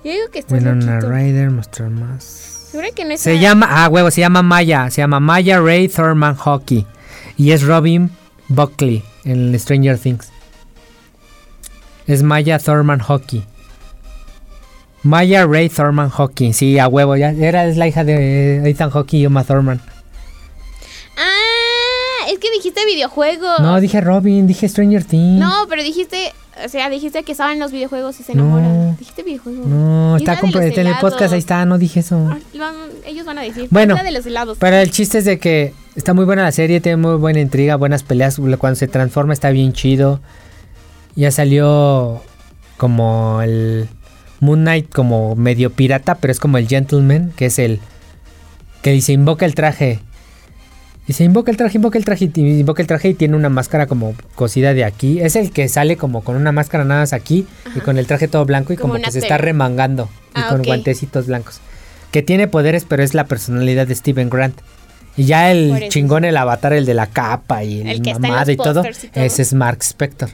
Yo digo que está Winona. Ryder, mostrar más. Seguro que no es Se llama, ah, huevo, se llama Maya, se llama Maya Ray Thurman Hockey. Y es Robin Buckley en Stranger Things. Es Maya Thurman Hockey. Maya Ray Thurman Hockey, sí, a huevo, ya era es la hija de Ethan Hockey y Uma Thurman. Ah, es que dijiste videojuegos. No, dije Robin, dije Stranger Things. No, pero dijiste, o sea, dijiste que estaban los videojuegos y se No. enamoran. Dijiste videojuegos. No, está en el podcast, ahí está, no dije eso. Ah, ellos van a decir. Bueno, de los helados. Pero el chiste es de que está muy buena la serie, tiene muy buena intriga, buenas peleas. Cuando se transforma está bien chido. Ya salió como el Moon Knight como medio pirata, pero es como el Gentleman, que es el que dice invoca el traje. Dice invoca el traje, invoca el traje, y invoca el traje y tiene una máscara como cosida de aquí. Es el que sale como con una máscara nada más aquí y con el traje todo blanco y Como que se está remangando y Ah, con guantecitos blancos. Que tiene poderes, pero es la personalidad de Steven Grant. Y ya el chingón, el avatar, el de la capa y el, El mamado y todo, y todo. ese es Mark Spector.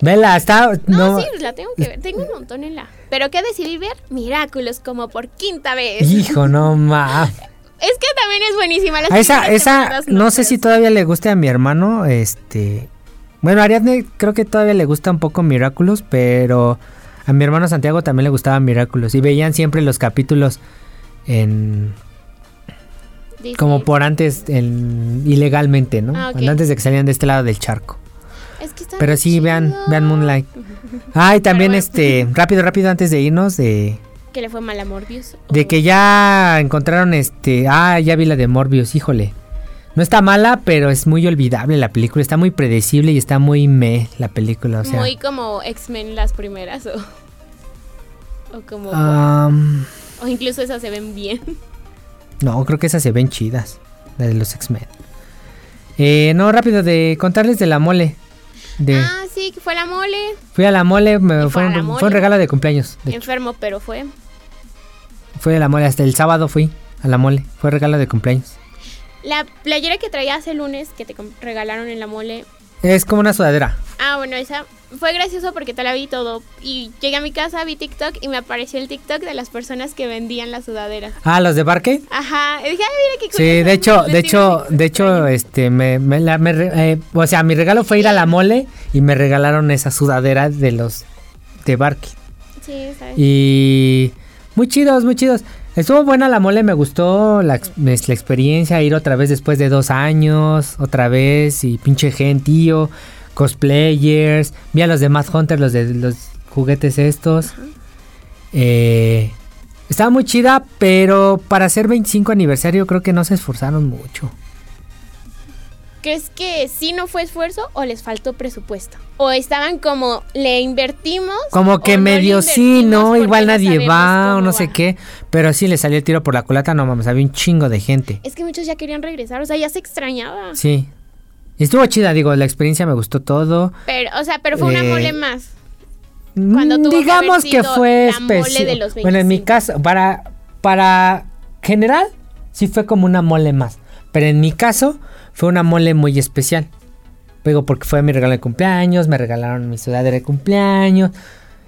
Vela, está. No, No, sí, la tengo que ver. Tengo un montón en la. Pero ¿qué decidí ver? Miraculous, como por quinta vez. Hijo, no ma. <laughs> Es que también es buenísima. Las A esa, esa, no sé si todavía le guste a mi hermano, este. Bueno, a Ariadne creo que todavía le gusta un poco Miraculous, pero a mi hermano Santiago también le gustaba Miraculous. Y veían siempre los capítulos en. Disney. como por antes, en, ilegalmente, ¿no? Ah, Antes de que salían de este lado del charco. Es que está Pero sí, vean, chido. vean Moonlight. <laughs> Ah, y también bueno. este, rápido, rápido antes de irnos, de, Que le fue mal a Morbius. de o- que ya encontraron este, ah, ya vi la de Morbius, híjole. No está mala, pero es muy olvidable la película, está muy predecible y está muy me la película, o sea. Muy como X-Men las primeras. O, o como. O incluso esas se ven bien. no, creo que esas se ven chidas, la de los X-Men. Eh, no, rápido, de contarles de la mole. De, Ah, sí, que fue la mole. fui a la mole, me, fue, fue a un, la fue un mole. regalo de cumpleaños. de hecho. Enfermo, pero fue. Fui a la mole, hasta el sábado fui a la mole, fue regalo de cumpleaños. La playera que traías el lunes que te regalaron en la mole. Es como una sudadera. Ah, bueno, esa fue gracioso porque te la vi todo. Y llegué a mi casa, vi TikTok y me apareció el TikTok de las personas que vendían las sudaderas. Ah, los de Barcade. Ajá, y dije, ay, mira qué Sí, de hecho, de hecho, de hecho, este, me, me la- me eh, o sea, mi regalo fue ir a la mole y me regalaron esa sudadera de los de Barcade. Sí, ¿sabes? Y muy chidos, muy chidos. Estuvo buena la mole, me gustó la, la experiencia, ir otra vez después de dos años, otra vez, y pinche gentío, cosplayers, vi a los de Mad Hunter, los de los juguetes estos. Eh, estaba muy chida, pero para hacer 25 aniversario creo que no se esforzaron mucho. ¿Crees que sí no fue esfuerzo o les faltó presupuesto? O estaban como, le invertimos. Como que no medio sí, ¿no? Igual nadie va o no sé qué, pero sí le salió el tiro por la culata, no mames, había un chingo de gente. Es que muchos ya querían regresar, o sea, ya se extrañaba. Sí. Y Estuvo chida, digo, la experiencia me gustó todo. Pero, o sea, pero fue una Eh, mole más. Cuando tuvo Digamos que fue especial. de los Bueno, en mi 25. caso, para, para general, sí fue como una mole más. Pero en mi caso, fue una mole muy especial. Digo, porque fue mi regalo de cumpleaños, me regalaron mi sudadera de cumpleaños.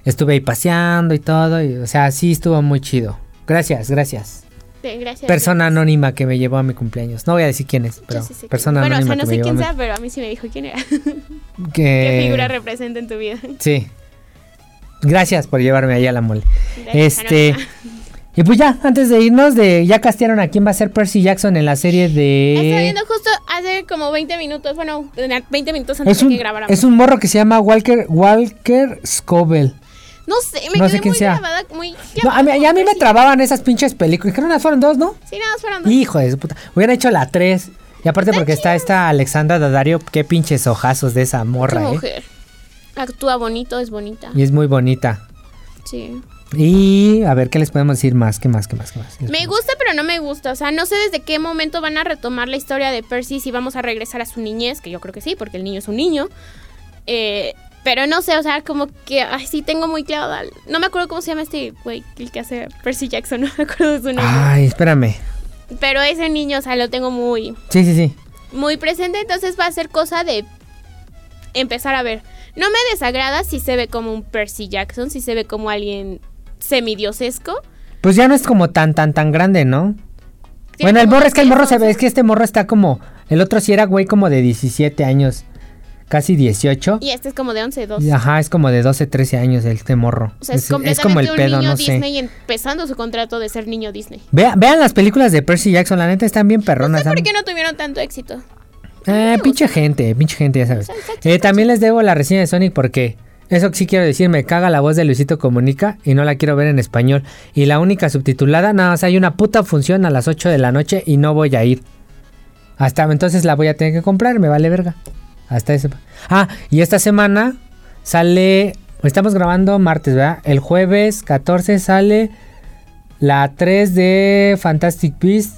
Estuve ahí paseando y todo. Y, o sea, sí estuvo muy chido. Gracias, gracias. Gracias. Persona anónima que me llevó a mi cumpleaños. No voy a decir quién es, pero sí sé quién- persona Bueno, o anónima sea, no sé quién mi- sea, pero a mí sí me dijo quién era. <laughs> que- ¿Qué figura representa en tu vida? Sí. Gracias por llevarme ahí a la mole. Gracias, Este. Anónima. Y pues ya, antes de irnos, de ya castearon a quién va a ser Percy Jackson en la serie de. viendo justo hace como 20 minutos, bueno, 20 minutos antes Es de un, que grabáramos. es un morro que se llama Walker, Walker Scoville. No sé, me no quedé sé quién muy sea. grabada, muy No, a mí, a mí me trababan esas pinches películas. Creo que nada fueron dos, ¿no? Sí, nada más fueron dos. Hijo de su puta. Hubieran hecho la tres. Y aparte porque está esta Alexandra Daddario, qué pinches ojazos de esa Qué morra, ¿eh? mujer. Actúa bonito, es bonita. Y es muy bonita. Sí. Y a ver, ¿qué les podemos decir más? ¿Qué más? ¿Qué más? ¿Qué más? Me gusta, pero no me gusta. O sea, no sé desde qué momento van a retomar la historia de Percy, si vamos a regresar a su niñez, que yo creo que sí, porque el niño es un niño. Eh, pero no sé, o sea, como que ay, sí tengo muy clavada. No me acuerdo cómo se llama este güey, el que hace Percy Jackson, <laughs> no me acuerdo de su nombre. Ay, espérame. Pero ese niño, o sea, lo tengo muy, Sí, sí, sí. muy presente, entonces va a ser cosa de empezar a ver. No me desagrada si se ve como un Percy Jackson, si se ve como alguien semidiosesco. Pues ya no es como tan, tan, tan grande, ¿no? Bueno, el morro, es que el morro se ve, es que este morro está como. El otro sí era güey como de 17 años, casi 18. Y este es como de 11, 12. Ajá, es como de 12, 13 años este morro. O sea, es, es, completamente es como el un pedo, niño no sé. Disney empezando su contrato de ser niño Disney. Vea- vean las películas de Percy Jackson, la neta están bien No perronas. sé por qué no tuvieron tanto éxito. Eh, pinche gente, pinche gente, ya sabes. Eh, también les debo la reseña de Sonic porque eso sí quiero decir, me caga la voz de Luisito Comunica y no la quiero ver en español. Y la única subtitulada, nada más hay una puta función a las 8 de la noche y no voy a ir. Hasta entonces la voy a tener que comprar, me vale verga. Hasta ese. Ah, y esta semana sale, estamos grabando martes, ¿verdad? El jueves 14 sale la 3 de Fantastic Beasts.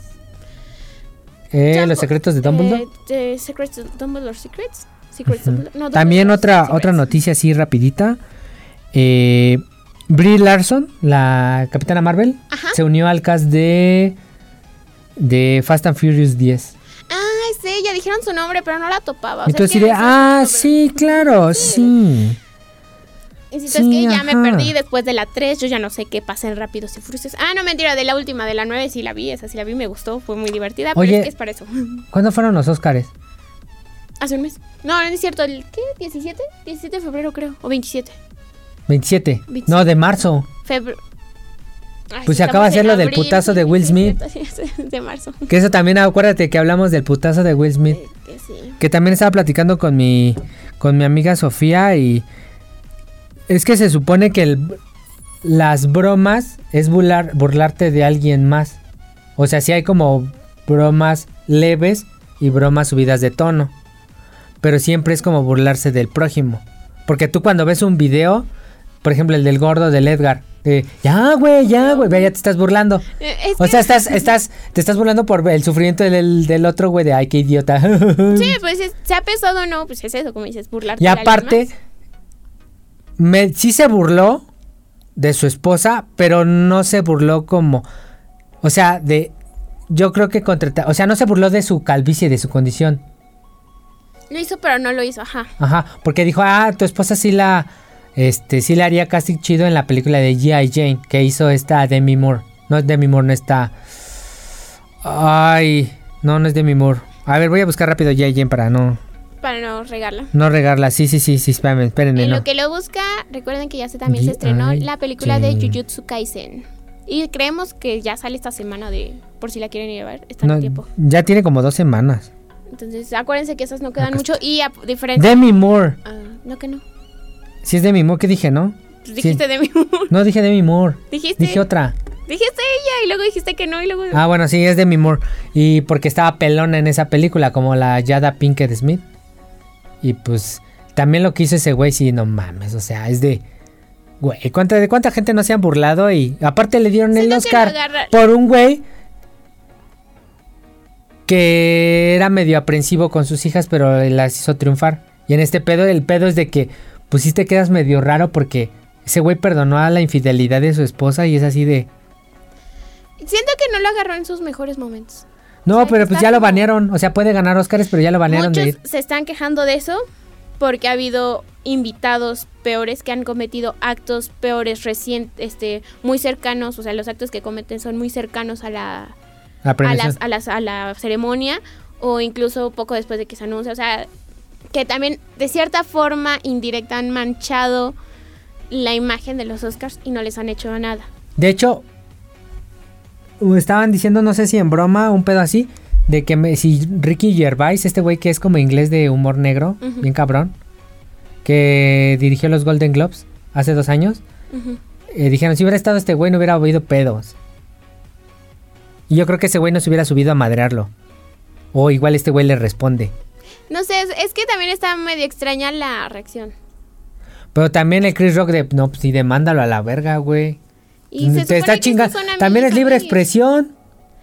Eh, los secretos de Dumbledore. Eh, Secrets, Dumbledore Secrets. Secrets Dumbledore- no, También Dumbledore otra, Secrets. otra noticia así rapidita. Eh, Brie Larson, la capitana Marvel, Ajá. se unió al cast de de Fast and Furious 10. Sí, ya dijeron su nombre, pero no la topaba. O sea, Entonces es diré, ah, sí, claro, sí. nombre. Insisto, es sí, que ya me ajá. perdí después de la 3. Yo ya no sé qué pasa en Rápidos y Furiosos. Ah, no, mentira, de la última, de la 9 sí la vi. Esa sí la vi, me gustó, fue muy divertida. Oye. Pero es que es para eso. <laughs> ¿Cuándo fueron los Oscars? Hace un mes. No, no es cierto. ¿El qué? ¿17? 17 de febrero, creo. O 27. 27. 27. No, de marzo. Febrero. Pues se acaba de hacer lo del putazo de Will Smith. <laughs> De marzo. Que eso también, acuérdate que hablamos del putazo de Will Smith. Eh, que sí. Que también estaba platicando con mi, con mi amiga Sofía y es que se supone que el- las bromas es burlar, burlarte de alguien más. O sea, sí hay como bromas leves y bromas subidas de tono. Pero siempre es como burlarse del prójimo. Porque tú cuando ves un video, por ejemplo el del gordo del Edgar, ya güey, ya güey, ya te estás burlando. Eh, es O sea, estás, estás, te estás burlando por el sufrimiento del, del otro güey de, ay, qué idiota. <laughs> Sí, pues es- sea pesado o no, pues es eso, como dices, burlarte Y aparte, me, sí se burló de su esposa, pero no se burló como, o sea, de, yo creo que contra, o sea, no se burló de su calvicie, de su condición. Lo hizo, pero no lo hizo, ajá. Ajá, porque dijo, ah, tu esposa sí la, este, sí le haría casting chido en la película de G.I. Jane que hizo esta Demi Moore. No es Demi Moore, no está. Ay, no, no es Demi Moore. A ver, voy a buscar rápido G.I. Jane para no, Para no regarla. no regarla. Sí, sí, sí, sí, espérenme, espérenme, En no. lo que lo busca, recuerden que ya se también se estrenó la película de. Jujutsu Kaisen. Y creemos que ya sale esta semana de por si la quieren ir a ver, está No, en tiempo. ya tiene como dos semanas. Entonces, acuérdense que esas no quedan Acá mucho y a diferencia Demi Moore. Ah, no que no. Si es Demi Moore, ¿qué dije, no? Pues dijiste de mí. No dije Demi Moore. dijiste. Dije otra. Dijiste ella y luego dijiste que no y luego Ah, bueno, sí, es Demi Moore. Y porque estaba pelona en esa película, como la Yada Pinkett Smith. Y pues también lo que hizo ese güey, sí, no mames. O sea, es de. Güey, ¿cuánta, ¿de cuánta gente no se han burlado? Y aparte le dieron el Siento Oscar por un güey que era medio aprensivo con sus hijas, pero las hizo triunfar. Y en este pedo, el pedo es de que, pues sí te quedas medio raro porque ese güey perdonó a la infidelidad de su esposa y es así de. siento que no lo agarró en sus mejores momentos. No, O sea, que pero pues ya lo banearon. O sea, puede ganar Oscars, pero ya lo banearon de Muchos ir. se están quejando de eso porque ha habido invitados peores que han cometido actos peores recientes, este, muy cercanos, o sea, los actos que cometen son muy cercanos a la a, las, a, las- a la ceremonia o incluso poco después de que se anuncia. O sea, que también de cierta forma indirecta han manchado la imagen de los Oscars y no les han hecho nada. De hecho, estaban diciendo, no sé si en broma, un pedo así, de que me- si Ricky Gervais, este güey que es como inglés de humor negro, bien cabrón, que dirigió los Golden Globes hace dos años, eh, dijeron, si hubiera estado este güey no hubiera habido pedos. Y yo creo que ese güey no se hubiera subido a madrearlo. O igual este güey le responde. No sé, es, es que también está medio extraña la reacción. Pero también el Chris Rock de, no, pues sí, demándalo a la verga, güey. Y se Te está que chingando. También es libre expresión.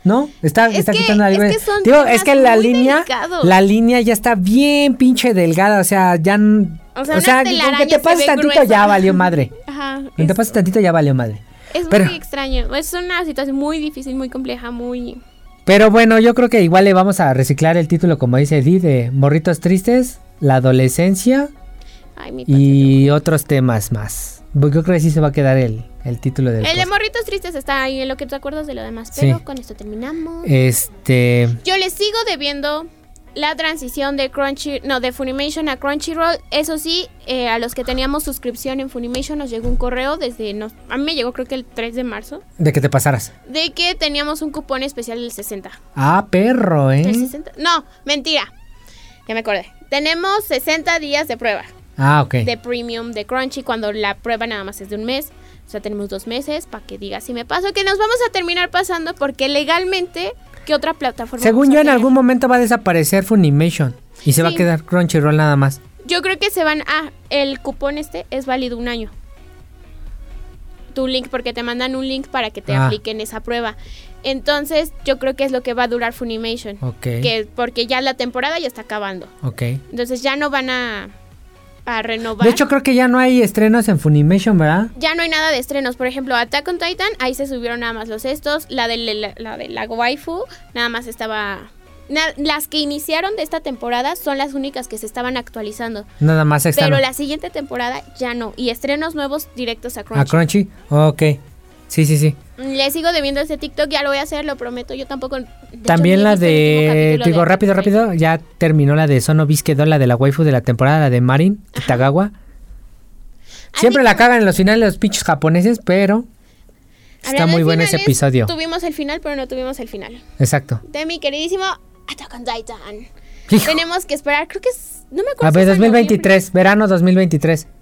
¿No? Está, Es está que- quitando la es libre. que son Digo, es que la línea, delicados. la línea ya está bien pinche delgada, o sea, ya O sea, o sea, que te se pases tantito ya valió madre. <laughs> Ajá. Que te Es, pases tantito ya valió madre. es pero- muy extraño. Es una situación muy difícil, muy compleja, muy... Pero bueno, yo creo que igual le vamos a reciclar el título como dice Di de Morritos Tristes, la adolescencia Ay, mi patio y otros temas más. Yo creo que sí se va a quedar el, el título del El de. Morritos Tristes está ahí en lo que te acuerdas de lo demás, Sí. pero con esto terminamos. Este, Yo les sigo debiendo la transición de Crunchy, no, de Funimation a Crunchyroll. Eso sí, eh, a los que teníamos suscripción en Funimation nos llegó un correo desde, no, a mí me llegó creo que el 3 de marzo, de que te pasaras. de que teníamos un cupón especial del 60. Ah, perro, ¿eh? ¿El 60? No, mentira. Ya me acordé. Tenemos 60 días de prueba Ah, ok. de premium de Crunchy cuando la prueba nada más es de un mes. O sea, tenemos dos meses para que diga si me paso, que nos vamos a terminar pasando porque legalmente, ¿qué otra plataforma? Según yo, en algún momento va a desaparecer Funimation. Y se va a quedar Crunchyroll nada más. Yo creo que se van a... El cupón este es válido un año. Tu link, porque te mandan un link para que te Ah. apliquen esa prueba. Entonces, yo creo que es lo que va a durar Funimation. Ok. Que, porque ya la temporada ya está acabando. Ok. Entonces ya no van a, a renovar. De hecho, creo que ya no hay estrenos en Funimation, ¿verdad? ya no hay nada de estrenos. Por ejemplo, Attack on Titan, ahí se subieron nada más los estos. La de la, la de la waifu, nada más estaba... na- las que iniciaron de esta temporada son las únicas que se estaban actualizando. Nada más extra. Pero la siguiente temporada ya no. Y estrenos nuevos directos a Crunchy. ¿A Crunchy? Ok. Sí, sí, sí. Le sigo debiendo ese TikTok, ya lo voy a hacer, lo prometo. Yo tampoco. de hecho, También ni he la último de. Digo, de rápido, rápido. Ya terminó la de Sono Bisquedo, la de la waifu de la temporada, la de Marin, Kitagawa. Siempre la cagan en los finales los pinches japoneses, pero. Está muy bueno ese episodio. Tuvimos el final, pero no tuvimos el final. Exacto. De mi queridísimo Attack on Titan. Hijo. Tenemos que esperar, creo que es. No me acuerdo. A ver, es en 2023, verano 2023. noviembre,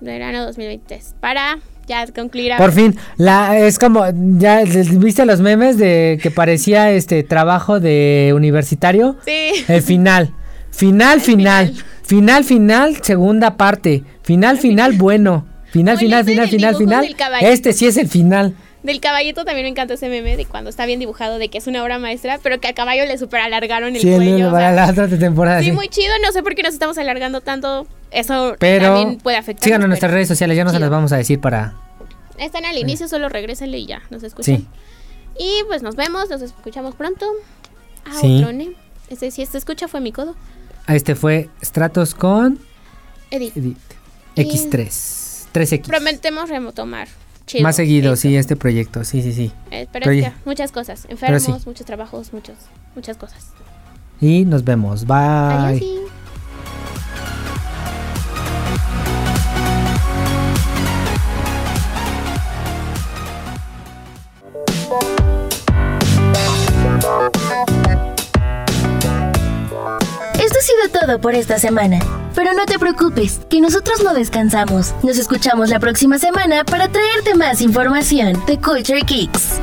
Verano 2023. Para ya concluir. a- Por fin, la es como ya viste los memes de que parecía este trabajo de universitario. Sí. El final. Final, final. Final, final, segunda parte. Final, final, bueno. Final, final, final, final, final. Este sí es el final. Del caballito también me encantó ese meme de cuando está bien dibujado, de que es una obra maestra, pero que al caballo le super alargaron el Sí, el- cuello. o para sea, la otra temporada. sí, sí. muy chido. No sé por qué nos estamos alargando tanto. Eso Pero también puede afectar. síganos en nuestras redes sociales, ya no se las vamos a decir para. Están al inicio, solo regrésenle y ya, nos escuchan. Sí. Y pues nos vemos, nos escuchamos pronto. A Sí. Este, si este escucha fue mi codo. Este fue Stratos con Edith. Edith. Y- X3. 3X. Prometemos retomar. Chido. Más seguido, sí, este proyecto. Sí, sí, sí. Eh, pero Pero es ya- que muchas cosas. Enfermos, sí. muchos trabajos, muchos, muchas cosas. Y nos vemos. Bye. Adiós. Todo por esta semana. Pero no te preocupes, que nosotros no descansamos. Nos escuchamos la próxima semana para traerte más información de Culture Kicks.